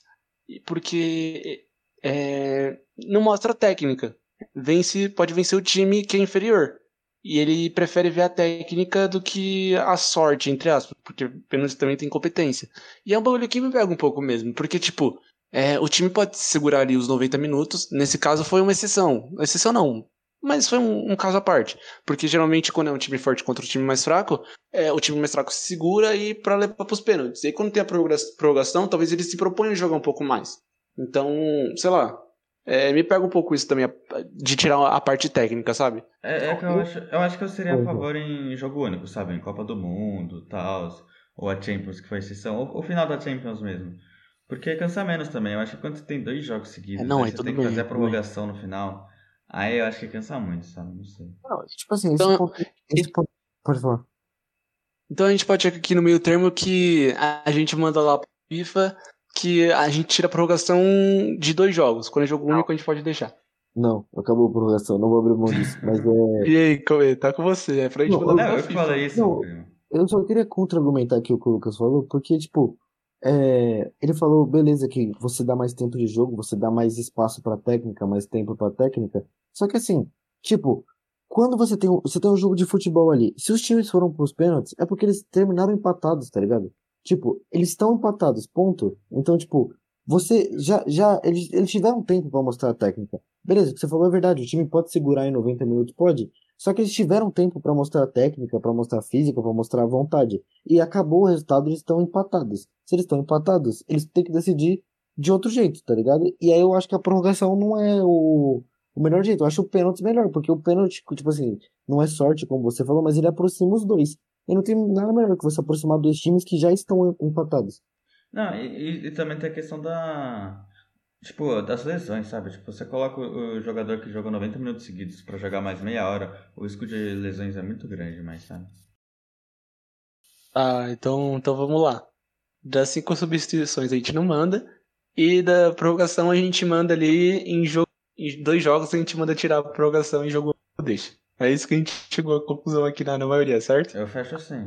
porque é, não mostra técnica vence, pode vencer o time que é inferior. E ele prefere ver a técnica do que a sorte, entre aspas, porque pênalti também tem competência. E é um bagulho que me pega um pouco mesmo, porque, tipo, é, o time pode segurar ali os 90 minutos. Nesse caso foi uma exceção. Exceção não, mas foi um, um caso à parte. Porque geralmente, quando é um time forte contra um time mais fraco, é, o time mais fraco se segura e para levar pros pênaltis. E aí, quando tem a prorroga- prorrogação, talvez eles se proponham a jogar um pouco mais. Então, sei lá. é, me pega um pouco isso também, a- de tirar a parte técnica, sabe? É, é que eu acho, eu acho que eu seria a Uhum. favor em jogo único, sabe? Em Copa do Mundo, tal, ou a Champions que foi exceção, ou o final da Champions mesmo. Porque cansa menos também. Eu acho que quando você tem dois jogos seguidos, É, não, aí é você tem que bem, fazer a prorrogação no final, aí eu acho que cansa muito, sabe? Não sei. Não, tipo assim, esse Então, ponto, esse ponto- Pode falar. Então a gente pode chegar aqui no meio termo que a gente manda lá pro FIFA que a gente tira a prorrogação de dois jogos. Quando é jogo único, a gente pode deixar. Não, acabou a prorrogação, não vou abrir mão disso. Mas é. E aí, Cauê, tá com você. É pra gente Não, mandar Não, eu FIFA. falei isso, Não. Eu só queria contra-argumentar aqui o que o Lucas falou, porque, tipo, é, ele falou, beleza, que você dá mais tempo de jogo, você dá mais espaço pra técnica, mais tempo pra técnica. Só que assim, tipo, quando você tem, um- você tem um jogo de futebol ali, se os times foram pros pênaltis, é porque eles terminaram empatados, tá ligado? Tipo, eles estão empatados, ponto. Então, tipo, você já, já, eles, eles tiveram tempo pra mostrar a técnica. Beleza, o que você falou é verdade, o time pode segurar em 90 minutos, pode. Só que eles tiveram tempo pra mostrar a técnica, pra mostrar a física, pra mostrar a vontade. E acabou o resultado, eles estão empatados. Se eles estão empatados, eles têm que decidir de outro jeito, tá ligado? E aí eu acho que a prorrogação não é o, o melhor jeito. Eu acho o pênalti melhor, porque o pênalti, tipo assim, não é sorte, como você falou, mas ele aproxima os dois. E não tem nada melhor que você aproximar dois times que já estão empatados. Não, e, e- e também tem a questão da. Tipo, das lesões, sabe? Tipo, você coloca o, o jogador que jogou 90 minutos seguidos pra jogar mais meia hora, o risco de lesões é muito grande, mas sabe? Ah, então, então vamos lá. Das cinco substituições a gente não manda. E da prorrogação a gente manda ali em, jogo, em dois jogos a gente manda tirar a prorrogação em jogo deixa. É isso que a gente chegou à conclusão aqui na, na maioria, certo? Eu fecho assim.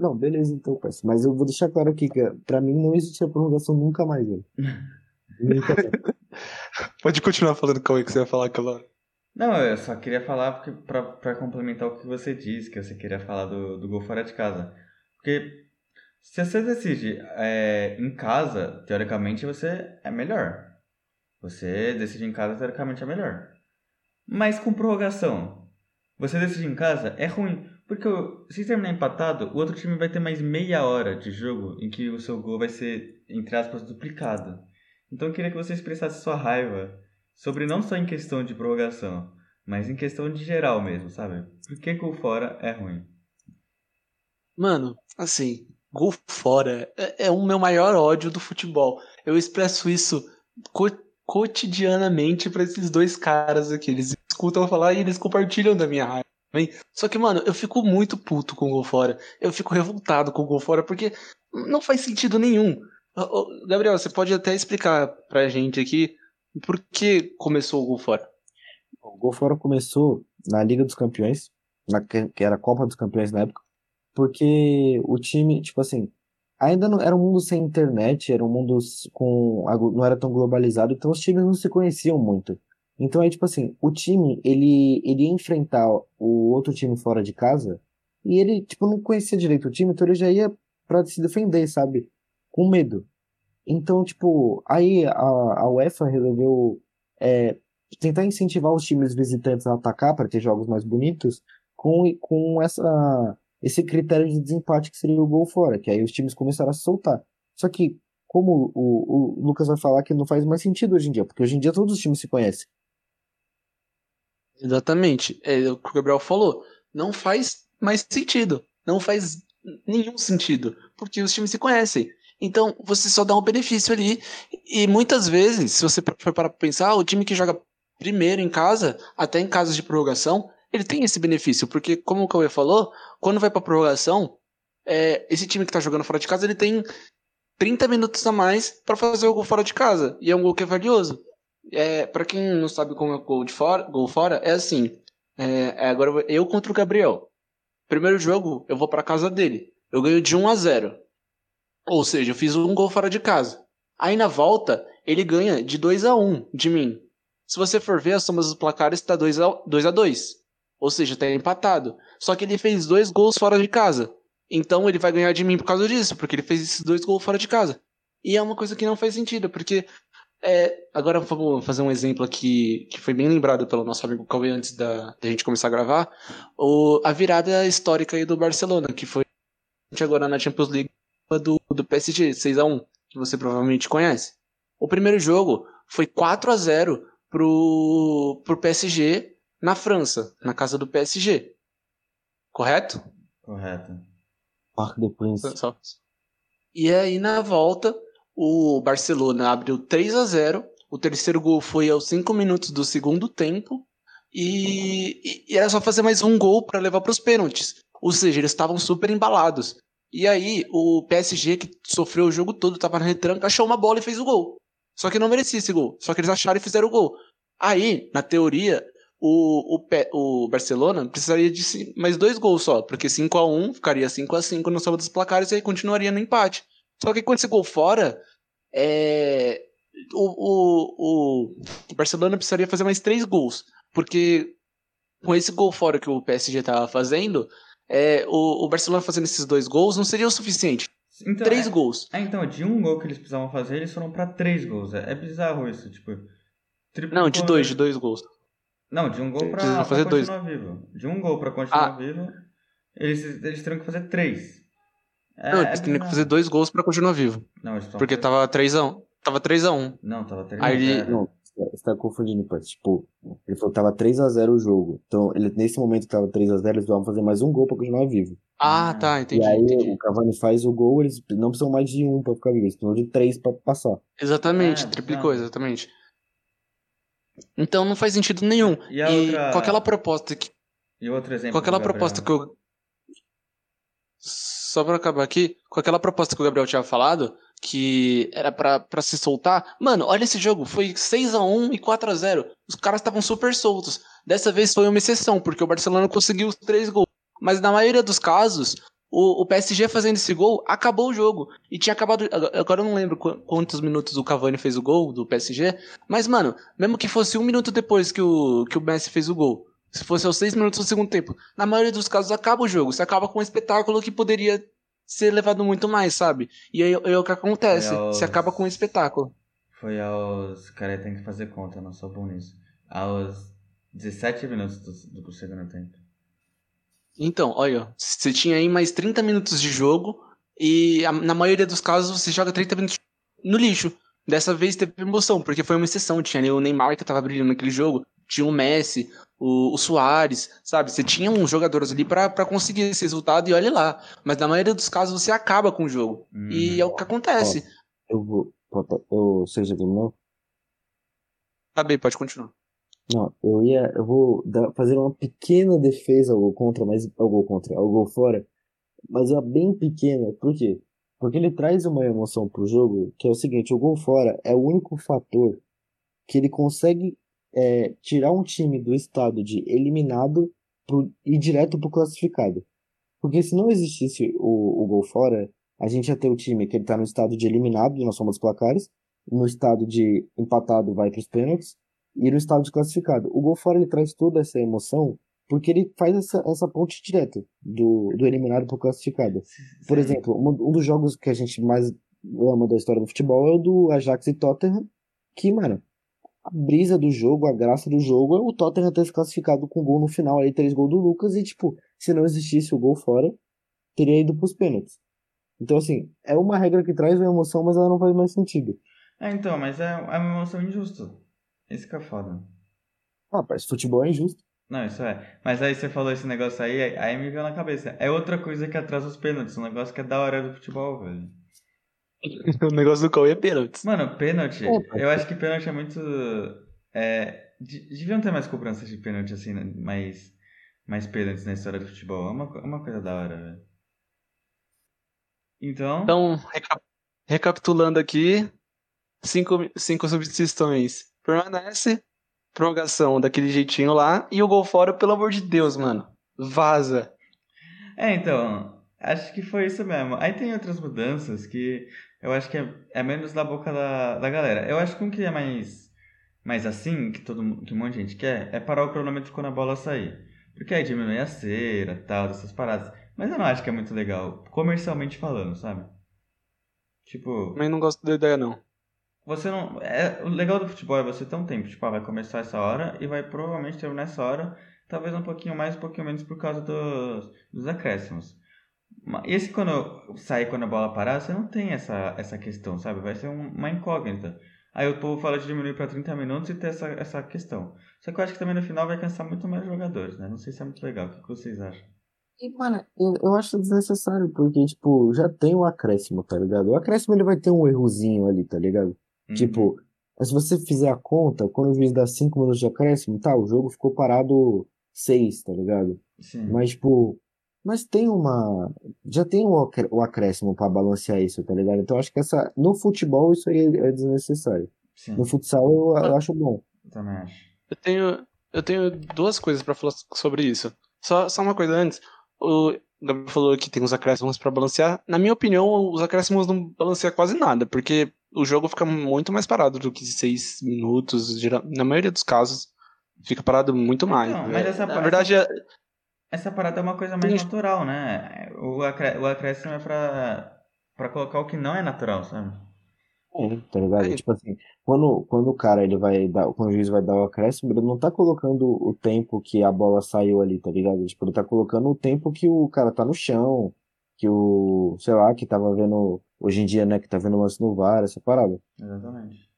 Não, beleza então, parceiro. Mas eu vou deixar claro aqui que pra mim não existe a prorrogação nunca mais, velho. Nunca mais. Pode continuar falando, Cauê, que você vai falar aquela hora. Não, eu só queria falar porque, pra, pra complementar o que você disse, que você queria falar do, do gol fora de casa. Porque se você decide é, em casa, teoricamente você é melhor. Você decide em casa, teoricamente é melhor. Mas com prorrogação, você decide em casa, é ruim. Porque se terminar empatado, o outro time vai ter mais meia hora de jogo em que o seu gol vai ser, entre aspas, duplicado. Então eu queria que você expressasse sua raiva sobre não só em questão de prorrogação, mas em questão de geral mesmo, sabe? Por que gol fora é ruim? Mano, assim, gol fora é, é o meu maior ódio do futebol. Eu expresso isso cotidianamente pra esses dois caras aqui. Eles escutam falar e eles compartilham da minha raiva. Só que, mano, eu fico muito puto com o gol fora. Eu fico revoltado com o gol fora porque não faz sentido nenhum. Gabriel, você pode até explicar pra gente aqui por que começou o gol fora? O gol fora começou na Liga dos Campeões, na, que era a Copa dos Campeões na época. Porque o time, tipo assim, ainda não era um mundo sem internet, era um mundo com não era tão globalizado, então os times não se conheciam muito. Então é tipo assim, o time, ele ele ia enfrentar o outro time fora de casa e ele tipo não conhecia direito o time, então ele já ia para se defender, sabe? Com medo. Então, tipo, aí a, a UEFA resolveu é, tentar incentivar os times visitantes a atacar para ter jogos mais bonitos com, com essa, esse critério de desempate que seria o gol fora, que aí os times começaram a se soltar. Só que, como o, o Lucas vai falar que não faz mais sentido hoje em dia, porque hoje em dia todos os times se conhecem. Exatamente. É o que o Gabriel falou. Não faz mais sentido. Não faz nenhum sentido. Porque os times se conhecem. Então, você só dá um benefício ali. E muitas vezes, se você for para pensar, o time que joga primeiro em casa, até em casos de prorrogação, ele tem esse benefício. Porque, como o Cauê falou, quando vai para prorrogação, é, esse time que está jogando fora de casa, ele tem 30 minutos a mais para fazer o gol fora de casa. E é um gol que é valioso. É, para quem não sabe como é o gol, de fora, gol fora, é assim. É, é agora eu contra o Gabriel. Primeiro jogo, eu vou para casa dele. Eu ganho de 1 a 0. Ou seja, eu fiz um gol fora de casa. Aí na volta, ele ganha de 2 a 1 de mim. Se você for ver, a soma dos placares está 2 a 2 a 2. Ou seja, está empatado. Só que ele fez dois gols fora de casa. Então ele vai ganhar de mim por causa disso, porque ele fez esses dois gols fora de casa. E é uma coisa que não faz sentido, porque é, agora vamos fazer um exemplo aqui que foi bem lembrado pelo nosso amigo Cauê antes da, da gente começar a gravar. O, a virada histórica aí do Barcelona, que foi agora na Champions League do, do PSG, 6 a 1 que você provavelmente conhece. O primeiro jogo foi 4 a 0 pro, pro PSG na França, na casa do PSG. Correto? Correto. Parque de Prince. E aí na volta, o Barcelona abriu 3 a 0 O terceiro gol foi aos 5 minutos do segundo tempo. E, e, era só fazer mais um gol para levar para os pênaltis. Ou seja, eles estavam super embalados. E aí, o PSG, que sofreu o jogo todo, tava na retranca, achou uma bola e fez o gol. Só que não merecia esse gol. Só que eles acharam e fizeram o gol. Aí, na teoria, o, o, o Barcelona precisaria de mais dois gols só, porque 5 a 1 ficaria 5 a 5 no soma dos placares e aí continuaria no empate. Só que quando esse gol fora, é, o, o, o Barcelona precisaria fazer mais três gols, porque com esse gol fora que o PSG estava fazendo, é, o, o, Barcelona fazendo esses dois gols não seria o suficiente. Então, três é, gols. É, então, de um gol que eles precisavam fazer, eles foram para três gols. É, é, bizarro isso, tipo. Não, de dois, de dois gols. Não, de um gol pra, fazer pra continuar dois. vivo. De um gol pra continuar ah. vivo, eles, eles teriam que fazer três. É, não, eles teriam que fazer dois gols pra continuar vivo. Não, Porque tava 3x1. Tava 3x1. Não, tava 3x0. Aí ele... Não, você tá confundindo, pai. Tipo, ele falou que tava 3x0 o jogo. Então, ele, nesse momento que tava 3x0, eles vão fazer mais um gol pra continuar vivo. Ah, tá, entendi. E aí entendi. o Cavani faz o gol, eles não precisam mais de um pra ficar vivo, eles precisam de três pra passar. Exatamente, é, triplicou, exatamente. Então não faz sentido nenhum. E, e outra... com aquela proposta que. E outro exemplo. Com aquela proposta que eu. Só pra acabar aqui, com aquela proposta que o Gabriel tinha falado, que era para se soltar. Mano, olha esse jogo, foi 6 a 1 e 4 a 0 Os caras estavam super soltos. Dessa vez foi uma exceção, porque o Barcelona conseguiu os três gols. Mas na maioria dos casos, o, o PSG fazendo esse gol acabou o jogo. E tinha acabado. Agora eu não lembro quantos minutos o Cavani fez o gol do PSG. Mas, mano, mesmo que fosse um minuto depois que o, que o Messi fez o gol. Se fosse aos seis minutos do segundo tempo. Na maioria dos casos acaba o jogo. Você acaba com um espetáculo que poderia ser levado muito mais, sabe? E aí é o que acontece. Aos... Você acaba com um espetáculo. Foi aos. Cara, tem que fazer conta, não sou bom nisso. Aos 17 minutos do, do segundo tempo. Então, olha, você tinha aí mais 30 minutos de jogo e na maioria dos casos você joga 30 minutos no lixo. Dessa vez teve emoção, porque foi uma exceção. Tinha ali o Neymar que tava brilhando naquele jogo, tinha o Messi, o, o Soares, sabe? Você tinha uns jogadores ali para conseguir esse resultado e olha lá. Mas na maioria dos casos você acaba com o jogo. Uhum. E é o que acontece. Eu vou. Eu, você já terminou? Tá bem, pode continuar. Não, eu ia. Eu vou dar, fazer uma pequena defesa ao gol contra, mas ao gol contra, ao gol fora. Mas uma bem pequena. Por quê? Porque ele traz uma emoção pro jogo, que é o seguinte, o gol fora é o único fator que ele consegue é, tirar um time do estado de eliminado pro, e direto pro classificado. Porque se não existisse o, o gol fora, a gente ia ter o time que ele tá no estado de eliminado, na soma dos placares, no estado de empatado vai para os pênaltis, e no estado de classificado. O gol fora ele traz toda essa emoção porque ele faz essa, essa ponte direta do, do eliminado para o classificado. Por exemplo, um, um dos jogos que a gente mais ama da história do futebol é o do Ajax e Tottenham, que, mano, a brisa do jogo, a graça do jogo é o Tottenham ter se classificado com gol no final, aí três gols do Lucas, e, tipo, se não existisse o gol fora, teria ido pros pênaltis. Então, assim, é uma regra que traz uma emoção, mas ela não faz mais sentido. É, então, mas é, é uma emoção injusta. Isso que é foda. Ah, mas futebol é injusto. Não, isso é. Mas aí você falou esse negócio aí, aí me veio na cabeça. É outra coisa que atrasa os pênaltis, um negócio que é da hora do futebol, velho. o negócio do Cauê é pênalti. Mano, pênalti, É, pode eu acho que pênalti é muito. É, de- deviam ter mais cobranças de pênalti, assim, né? mais, mais pênaltis na história do futebol. É uma, é uma coisa da hora, velho. Então, Então, reca- recapitulando aqui, cinco, cinco substituições. Permanece, prorrogação daquele jeitinho lá, e o gol fora, pelo amor de Deus, mano. Vaza. É, então, acho que foi isso mesmo. Aí tem outras mudanças que eu acho que é, é menos da boca da, da galera. Eu acho que um que é mais, mais assim, que, todo, que um monte de gente quer, é parar o cronômetro quando a bola sair. Porque aí diminui a cera, tal, dessas paradas. Mas eu não acho que é muito legal, comercialmente falando, sabe? Tipo, Mas não gosto da ideia, não. Você não. É, o legal do futebol é você ter um tempo. Tipo, ah, vai começar essa hora e vai provavelmente terminar essa hora. Talvez um pouquinho mais, um pouquinho menos por causa dos, dos acréscimos. Esse quando sair quando a bola parar, você não tem essa, essa questão, sabe? Vai ser um- uma incógnita. Aí o povo fala de diminuir para 30 minutos e ter essa, essa questão. Só que eu acho que também no final vai cansar muito mais jogadores, né? Não sei se é muito legal. O que vocês acham? E, mano, eu, eu acho desnecessário, porque, tipo, já tem o acréscimo, tá ligado? O acréscimo ele vai ter um errozinho ali, tá ligado? Uhum. Tipo, mas se você fizer a conta, quando o juiz dá 5 minutos de acréscimo, tá, o jogo ficou parado 6, tá ligado? Sim. Mas, tipo, mas tem uma. Já tem o acré- o acréscimo pra balancear isso, tá ligado? Então eu acho que essa. No futebol isso aí é desnecessário. Sim, No futsal eu, eu acho bom. eu também acho. Eu tenho, eu tenho duas coisas pra falar sobre isso. Só, só uma coisa antes. O Gabriel falou que tem os acréscimos pra balancear. Na minha opinião, os acréscimos não balanceiam quase nada, porque o jogo fica muito mais parado do que seis minutos. geral- Na maioria dos casos, fica parado muito mais. Mas né? essa Na verdade, é- Essa parada é uma coisa mais Tem- natural, né? O, acré o acréscimo é pra, pra colocar o que não é natural, sabe? É, tá ligado? É. Tipo assim, quando, quando o cara ele vai dar, quando o juiz vai dar o acréscimo, ele não tá colocando o tempo que a bola saiu ali, tá ligado? Tipo, ele tá colocando o tempo que o cara tá no chão, que o, sei lá, que tava vendo, hoje em dia, né, que tá vendo lance no VAR, essa parada. Exatamente.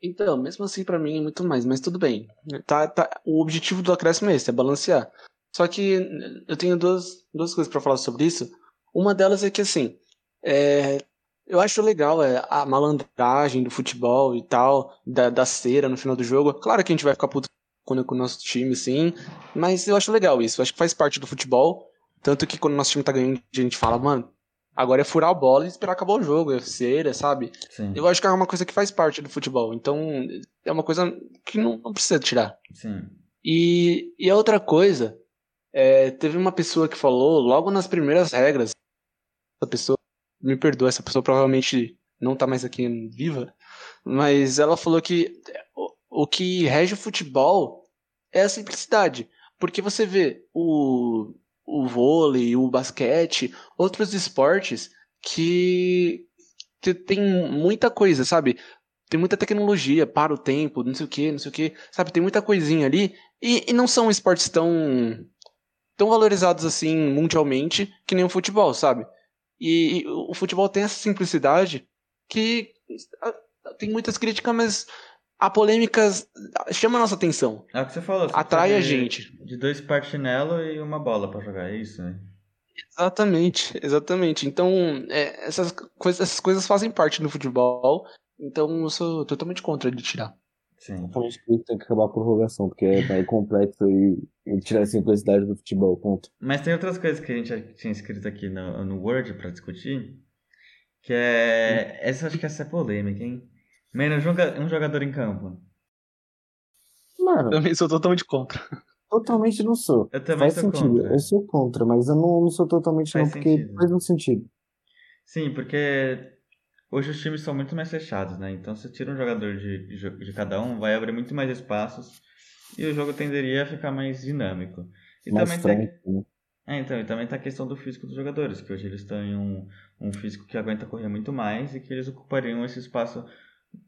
Então, mesmo assim, pra mim é muito mais, mas tudo bem. Tá, tá, o objetivo do acréscimo é esse, é balancear. Só que eu tenho duas, duas coisas pra falar sobre isso. Uma delas é que, assim, é, eu acho legal é, a malandragem do futebol e tal, da, da cera no final do jogo. Claro que a gente vai ficar puto com com o nosso time, sim, mas eu acho legal isso. Eu acho que faz parte do futebol. Tanto que quando o nosso time tá ganhando, a gente fala, mano, agora é furar a bola e esperar acabar o jogo, é cera, sabe? Sim. Eu acho que é uma coisa que faz parte do futebol. Então, é uma coisa que não, não precisa tirar. Sim. E, e a outra coisa, é, teve uma pessoa que falou, logo nas primeiras regras, essa pessoa, me perdoa, essa pessoa provavelmente não tá mais aqui viva, mas ela falou que o, o que rege o futebol é a simplicidade. Porque você vê o, o vôlei, o basquete, outros esportes que, tem muita coisa, sabe? Tem muita tecnologia, para o tempo, não sei o que, não sei o que, sabe? Tem muita coisinha ali. E, e não são esportes tão, tão valorizados assim mundialmente que nem o futebol, sabe? E, e o futebol tem essa simplicidade que tem muitas críticas, mas a polêmica chama a nossa atenção. É o que você falou. você Atrai a gente. De dois parchinelo e uma bola pra jogar, é isso, né? Exatamente, exatamente. Então, é, essas, coisas, essas coisas fazem parte do futebol. Então, eu sou totalmente contra de tirar. Sim. Por isso tem que acabar a prorrogação, porque é, é complexo e, e tirar a simplicidade do futebol, ponto. Mas tem outras coisas que a gente tinha escrito aqui no, no Word pra discutir. Que é. Essa acho que essa é polêmica, hein? Menos um jogador em campo. Mano, Também sou totalmente contra. Totalmente não sou. Eu também Faz sou sentido. contra. Eu sou contra, mas eu não, não sou totalmente Faz não, porque sentido. faz um sentido. Sim, porque hoje os times são muito mais fechados, né? Então se tira um jogador de, de, cada um, vai abrir muito mais espaços e o jogo tenderia a ficar mais dinâmico. E Mais também franco, né? é, então, e também tá a questão do físico dos jogadores, que hoje eles têm um, um físico que aguenta correr muito mais e que eles ocupariam esse espaço,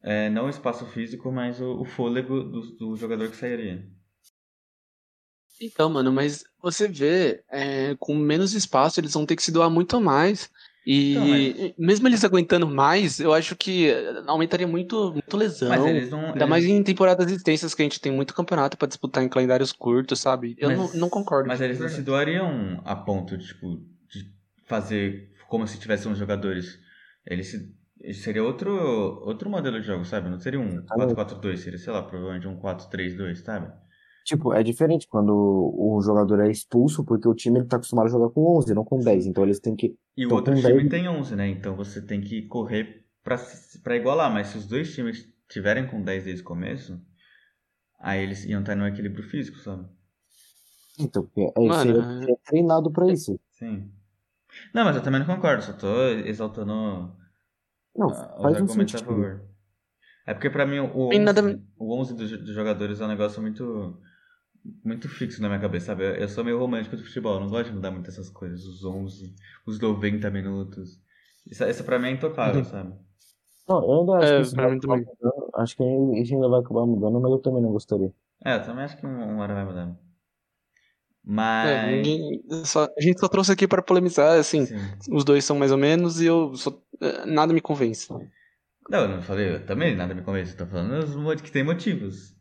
é, não o espaço físico, mas o, o fôlego do, do jogador que sairia. Então, mano, mas você vê, é, com menos espaço, eles vão ter que se doar muito mais. E Então, mas- mesmo eles aguentando mais, eu acho que aumentaria muito, muito lesão. Mas eles não. Ainda eles- mais em temporadas extensas que a gente tem muito campeonato pra disputar em calendários curtos, sabe? Eu Mas- não, não concordo. Mas eles não se doariam a ponto, tipo, de fazer como se tivessem uns jogadores. Eles se. Seria outro, outro modelo de jogo, sabe? Não seria um 4-4-2, seria, sei lá, provavelmente um 4-3-2, sabe? Tipo, é diferente quando o jogador é expulso, porque o time ele tá acostumado a jogar com 11, não com 10. Então eles têm que. E o Então, outro time dez- tem 11, né? Então você tem que correr pra, igualar. Mas se os dois times tiverem com 10 desde o começo, aí eles iam estar no equilíbrio físico, sabe? Então, porque é, Mano, seria- é treinado pra isso. Sim. Não, mas eu também não concordo, só tô exaltando Não, ah, faz um a sentido. favor. É porque pra mim o Tem 11, nada- o 11 dos, dos jogadores é um negócio muito muito fixo na minha cabeça, sabe? Eu, eu sou meio romântico do futebol, eu não gosto de mudar muito essas coisas, os 11, os 90 minutos. Isso, isso pra mim é intocável, sabe? Não, eu ainda acho É, que isso vai acabar mudando. Acho que isso ainda vai acabar mudando, mas eu também não gostaria. É, eu também acho que uma hora vai mudar. É, Mas. ninguém- só- a gente só trouxe aqui pra polemizar, assim, Sim. os dois são mais ou menos e eu só, é, nada me convence. Não, eu não falei, eu também nada me convence, eu tô falando que tem motivos.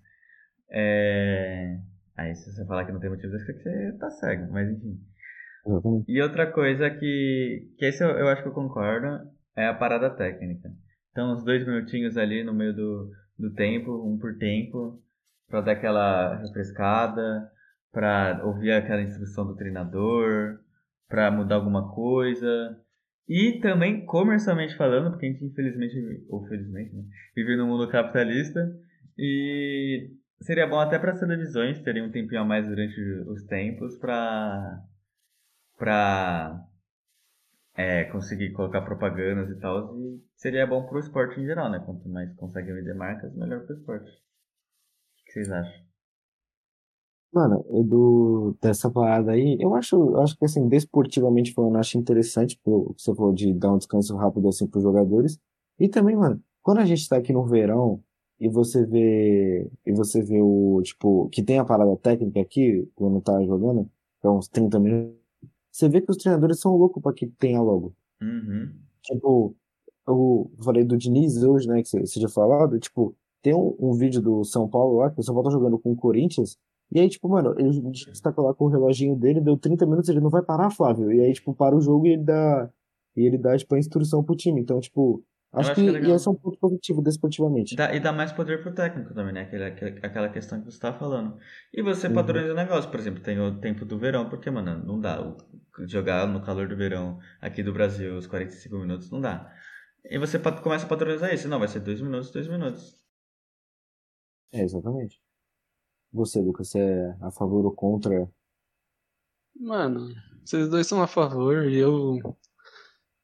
É. Aí se você falar que não tem motivos, acho que você tá cego, mas enfim. Exatamente. E outra coisa que. que esse eu, eu acho que eu concordo é a parada técnica. Então, uns dois minutinhos ali no meio do, do tempo, um por tempo, pra dar aquela refrescada, pra ouvir aquela instrução do treinador, pra mudar alguma coisa. E também, comercialmente falando, porque a gente infelizmente, ou felizmente, né, vive num mundo capitalista, e seria bom até para as televisões terem um tempinho a mais durante os tempos pra pra é, conseguir colocar propagandas e tal. E seria bom pro esporte em geral, né? Quanto mais conseguem vender marcas, melhor pro esporte. O que vocês acham? Mano, eu do, dessa parada aí, eu acho, eu acho que assim, desportivamente falando, eu acho interessante, pô, o que você falou de dar um descanso rápido assim pros jogadores. E também, mano, quando a gente tá aqui no verão e você vê, e você vê o, tipo, que tem a parada técnica aqui, quando tá jogando, que é uns 30 minutos, você vê que os treinadores são loucos pra que tenha logo. Uhum. Tipo, eu falei do Diniz hoje, né, que você você tinha falado, tipo, tem um, um vídeo do São Paulo lá, que o São Paulo tá jogando com o Corinthians, e aí, tipo, mano, ele está lá com o reloginho dele, deu 30 minutos, ele não vai parar, Flávio, e aí, tipo, para o jogo e ele dá, e ele dá, tipo, a instrução pro time, então, tipo, acho, acho que, que é esse é um ponto positivo desportivamente. Dá- e dá mais poder pro técnico também, né? Aquela, aquela- questão que você tá falando. E você Uhum. padroniza o negócio. Por exemplo, tem o tempo do verão, porque, mano, não dá. Jogar no calor do verão aqui do Brasil, os 45 minutos, não dá. E você começa a padronizar isso. Não, vai ser dois minutos, dois minutos. É, exatamente. Você, Lucas, você é a favor ou contra? Mano, vocês dois são a favor e eu.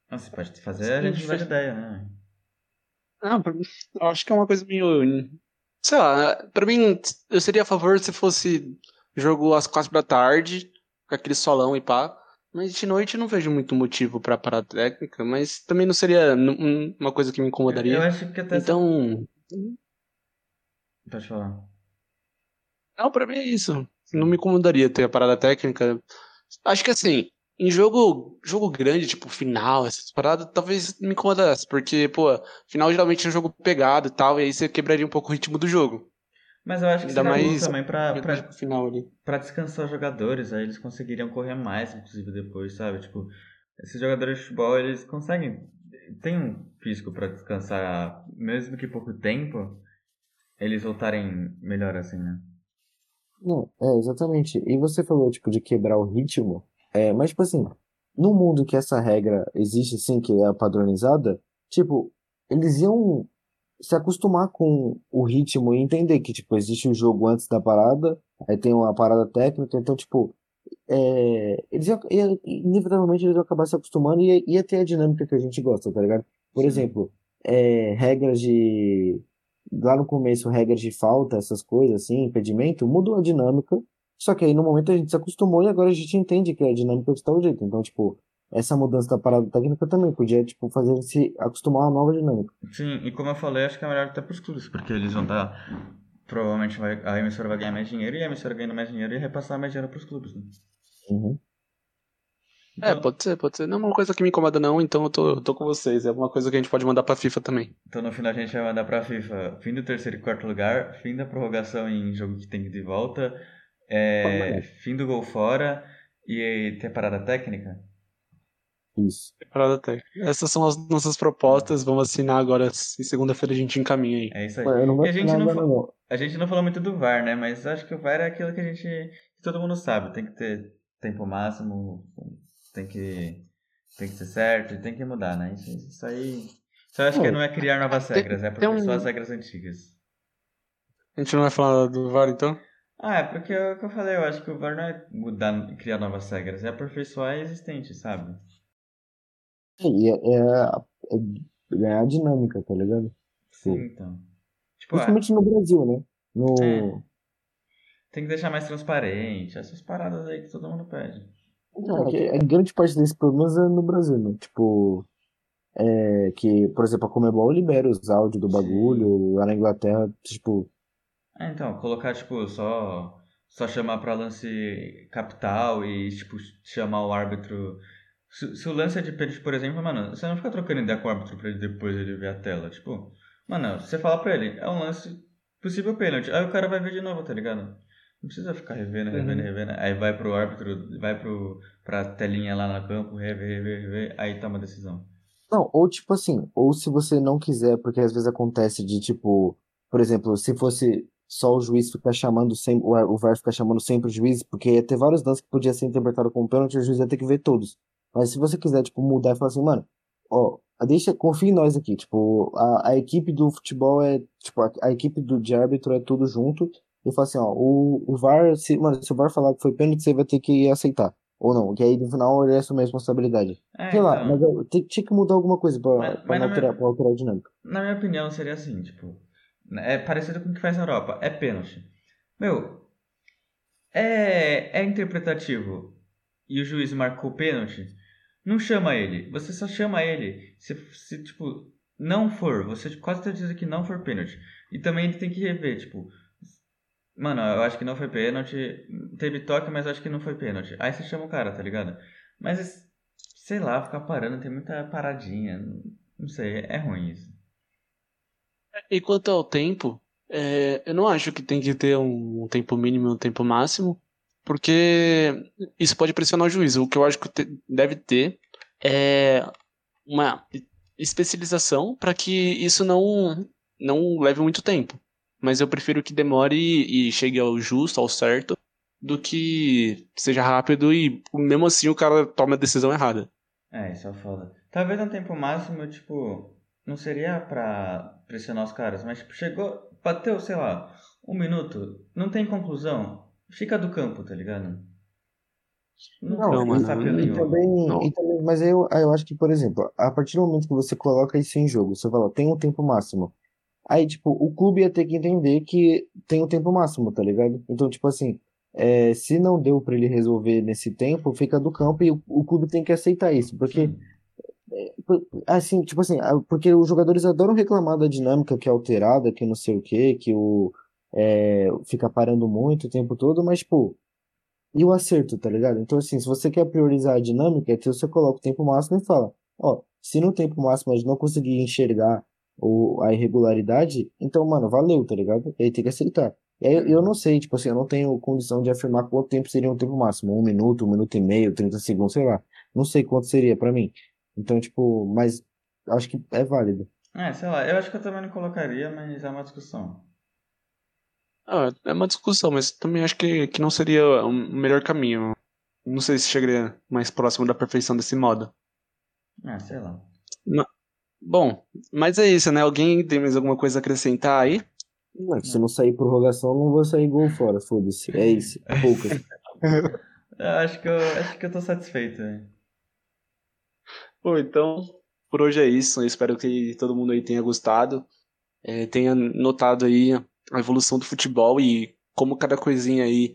Ah, você pode fazer a gente vai de ideia, né? Ah, pra mim, eu acho que é uma coisa meio. Sei lá, pra mim, eu seria a favor se fosse jogo às quatro da tarde, com aquele solão e pá. Mas de noite eu não vejo muito motivo pra parada técnica, mas também não seria um- uma coisa que me Eu, incomodaria. eu acho que até. Então, Pode falar. Não, pra mim é isso. Não me incomodaria ter a parada técnica. Acho que assim, em jogo, jogo grande, tipo final, essas paradas, talvez me incomodasse, porque, pô, final geralmente é um jogo pegado e tal, e aí você quebraria um pouco o ritmo do jogo. Mas eu acho que Ainda seria mais também pra, pra, final ali. pra descansar os jogadores, aí eles conseguiriam correr mais, inclusive, depois, sabe? Tipo, esses jogadores de futebol, eles conseguem. Tem um físico pra descansar, mesmo que pouco tempo, eles voltarem melhor assim, né? Não, é, exatamente. E você falou, tipo, de quebrar o ritmo. É, mas, tipo assim, no mundo que essa regra existe, assim, que é padronizada, tipo, eles iam se acostumar com o ritmo e entender que, tipo, existe o jogo antes da parada, aí tem uma parada técnica, então, tipo, é, eles iam, ia- inevitavelmente eles iam acabar se acostumando e ia, ia ter a dinâmica que a gente gosta, tá ligado? Por Sim. exemplo, é, regras de. Lá no começo, regras de falta, essas coisas assim, impedimento, mudou a dinâmica. Só que aí no momento a gente se acostumou e agora a gente entende que a dinâmica está o jeito. Então, tipo, essa mudança da parada técnica também podia, tipo, fazer se acostumar a uma nova dinâmica. Sim, e como eu falei, acho que é melhor até pros clubes, porque eles vão dar. Provavelmente vai, a emissora vai ganhar mais dinheiro e a emissora ganhando mais dinheiro e repassar mais dinheiro pros clubes, né? Uhum. É, Então, pode ser, pode ser. Não é uma coisa que me incomoda, não, então eu tô, eu tô com vocês. É uma coisa que a gente pode mandar pra FIFA também. então no final a gente vai mandar pra FIFA fim do terceiro e quarto lugar, fim da prorrogação em jogo que tem que ir de volta, é, fim do gol fora e ter parada técnica. Isso. Parada técnica. Essas são as nossas propostas. Vamos assinar agora. E segunda-feira a gente encaminha aí. É isso aí. E a gente não, não. a gente não falou muito do VAR, né? Mas acho que o VAR é aquilo que a gente. que todo mundo sabe. Tem que ter tempo máximo, tem que. tem que ser certo e tem que mudar, né? Isso, isso aí. Eu acho que É. não é criar novas Tem- regras, é aperfeiçoar um- as regras antigas. A gente não vai falar do VAR, então? Ah, é porque é o que eu falei, eu acho que o VAR não é mudar, criar novas regras, é aperfeiçoar a existente, sabe? É, é, é ganhar dinâmica, tá ligado? Sim, Sim. então. Tipo, é, Principalmente no Brasil, né? No, É. tem que deixar mais transparente, essas paradas aí que todo mundo pede. Não, que a grande parte desses problemas é no Brasil, né? Tipo, é, que, por exemplo, a Comebol libera os áudios do bagulho, lá na Inglaterra, tipo, É, então, colocar, tipo, só, só chamar pra lance capital e, tipo, chamar o árbitro. Se, se o lance é de pênalti, por exemplo, mano, você não fica trocando ideia com o árbitro pra ele depois ele ver a tela. Tipo, mano, você fala pra ele, é um lance possível pênalti. Aí o cara vai ver de novo, tá ligado? Não precisa ficar revendo, revendo, Uhum. revendo. Aí vai pro árbitro, vai pro, pra telinha lá no campo, rever, rever, rever, aí toma a decisão. Não, ou tipo assim, ou se você não quiser, porque às vezes acontece de tipo, por exemplo, se fosse só o juiz ficar chamando sempre, o o VAR ficar chamando sempre o juiz, porque ia ter vários lances que podia ser interpretado como pênalti, o juiz ia ter que ver todos. Mas se você quiser, tipo, mudar e falar assim, mano, ó, deixa, confia em nós aqui, tipo, a, a equipe do futebol é, tipo, a, a equipe do, de árbitro é tudo junto, e fala assim, ó, o, o VAR, se, mano, se o VAR falar que foi pênalti, você vai ter que aceitar. Ou não, que aí no final ele assume a responsabilidade. É, Sei lá, então. mas eu, tinha que mudar alguma coisa pra, Mas- pra mas alterar, minha- pra alterar a dinâmica. Na minha opinião, seria assim, tipo. É parecido com o que faz na Europa. É pênalti. Meu, é, é interpretativo e o juiz marcou pênalti, não chama ele. Você só chama ele se, se tipo, não for. Você quase certeza que não for pênalti. E também ele tem que rever, tipo. Mano, eu acho que não foi pênalti. Teve toque, mas acho que não foi pênalti. Aí você chama o cara, tá ligado? Mas, sei lá, ficar parando, tem muita paradinha. Não sei, é ruim isso. E quanto ao tempo, é, eu não acho que tem que ter um, um tempo mínimo e um tempo máximo, porque isso pode pressionar o juiz. O que eu acho que te- deve ter é uma especialização para que isso não, não leve muito tempo. Mas eu prefiro que demore e chegue ao justo, ao certo, do que seja rápido e mesmo assim o cara tome a decisão errada. É, isso é foda. Talvez no tempo máximo, tipo, não seria pra pressionar os caras, mas tipo, chegou, bateu, sei lá, um minuto, não tem conclusão, fica do campo, tá ligado? Não, Não, passar e, também, Não. e também, mas eu, eu acho que, por exemplo, a partir do momento que você coloca isso em jogo, você fala, tem um tempo máximo. Aí, tipo, o clube ia ter que entender que tem um tempo máximo, tá ligado? Então, tipo assim, é, se não deu pra ele resolver nesse tempo, fica do campo e o, o clube tem que aceitar isso, porque Sim. Assim, tipo assim, porque os jogadores adoram reclamar da dinâmica que é alterada, que não sei o quê, que o é, fica parando muito o tempo todo, mas, tipo, e o acerto, tá ligado? Então, assim, se você quer priorizar a dinâmica, então você coloca o tempo máximo e fala, ó, se no tempo máximo a gente não conseguir enxergar o, a irregularidade, então, mano, valeu, tá ligado? E aí tem que aceitar. E aí eu, eu não sei, tipo assim, eu não tenho condição de afirmar quanto tempo seria um tempo máximo, um minuto, um minuto e meio, 30 segundos, sei lá. Não sei quanto seria pra mim. Então, tipo, mas acho que é válido. É, sei lá, eu acho que eu também não colocaria, mas é uma discussão. Ah, é uma discussão, mas também acho que, que não seria o melhor caminho. Não sei se chegaria mais próximo da perfeição desse modo. Ah, sei lá. Bom, mas é isso, né? Alguém tem mais alguma coisa a acrescentar aí? Não, se não sair prorrogação, não vou sair gol fora, foda-se. É isso, poucas. Eu acho que eu acho que eu tô satisfeito, velho. Bom, então, por hoje é isso. Eu espero que todo mundo aí tenha gostado, é, tenha notado aí a evolução do futebol e como cada coisinha aí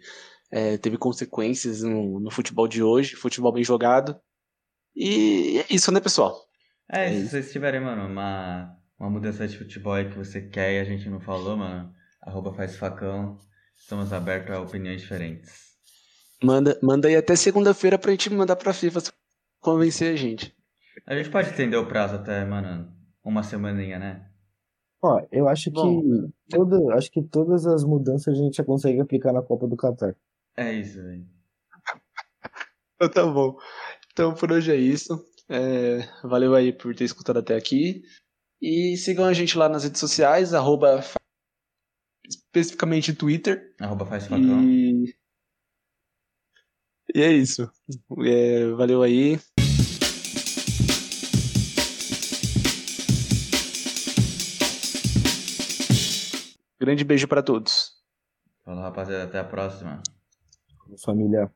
é, teve consequências no, no futebol de hoje, futebol bem jogado. E é isso, né, pessoal? É, É se isso. vocês tiverem, mano, uma, uma mudança de futebol aí que você quer e a gente não falou, mano, arroba faz facão. Estamos abertos a opiniões diferentes. Manda, manda aí até segunda-feira pra gente mandar pra FIFA convencer a gente. A gente pode estender o prazo até, mano, uma semaninha, né? Ó, eu acho que Bom. toda, acho que todas as mudanças a gente já consegue aplicar na Copa do Catar. É isso, velho. Então tá bom. Então por hoje é isso. É, valeu aí por ter escutado até aqui. E sigam a gente lá nas redes sociais, arroba fa- especificamente Twitter. Arroba faz. E... e é isso. É, valeu aí. Grande beijo pra todos. Falou, rapaziada, até a próxima. Família.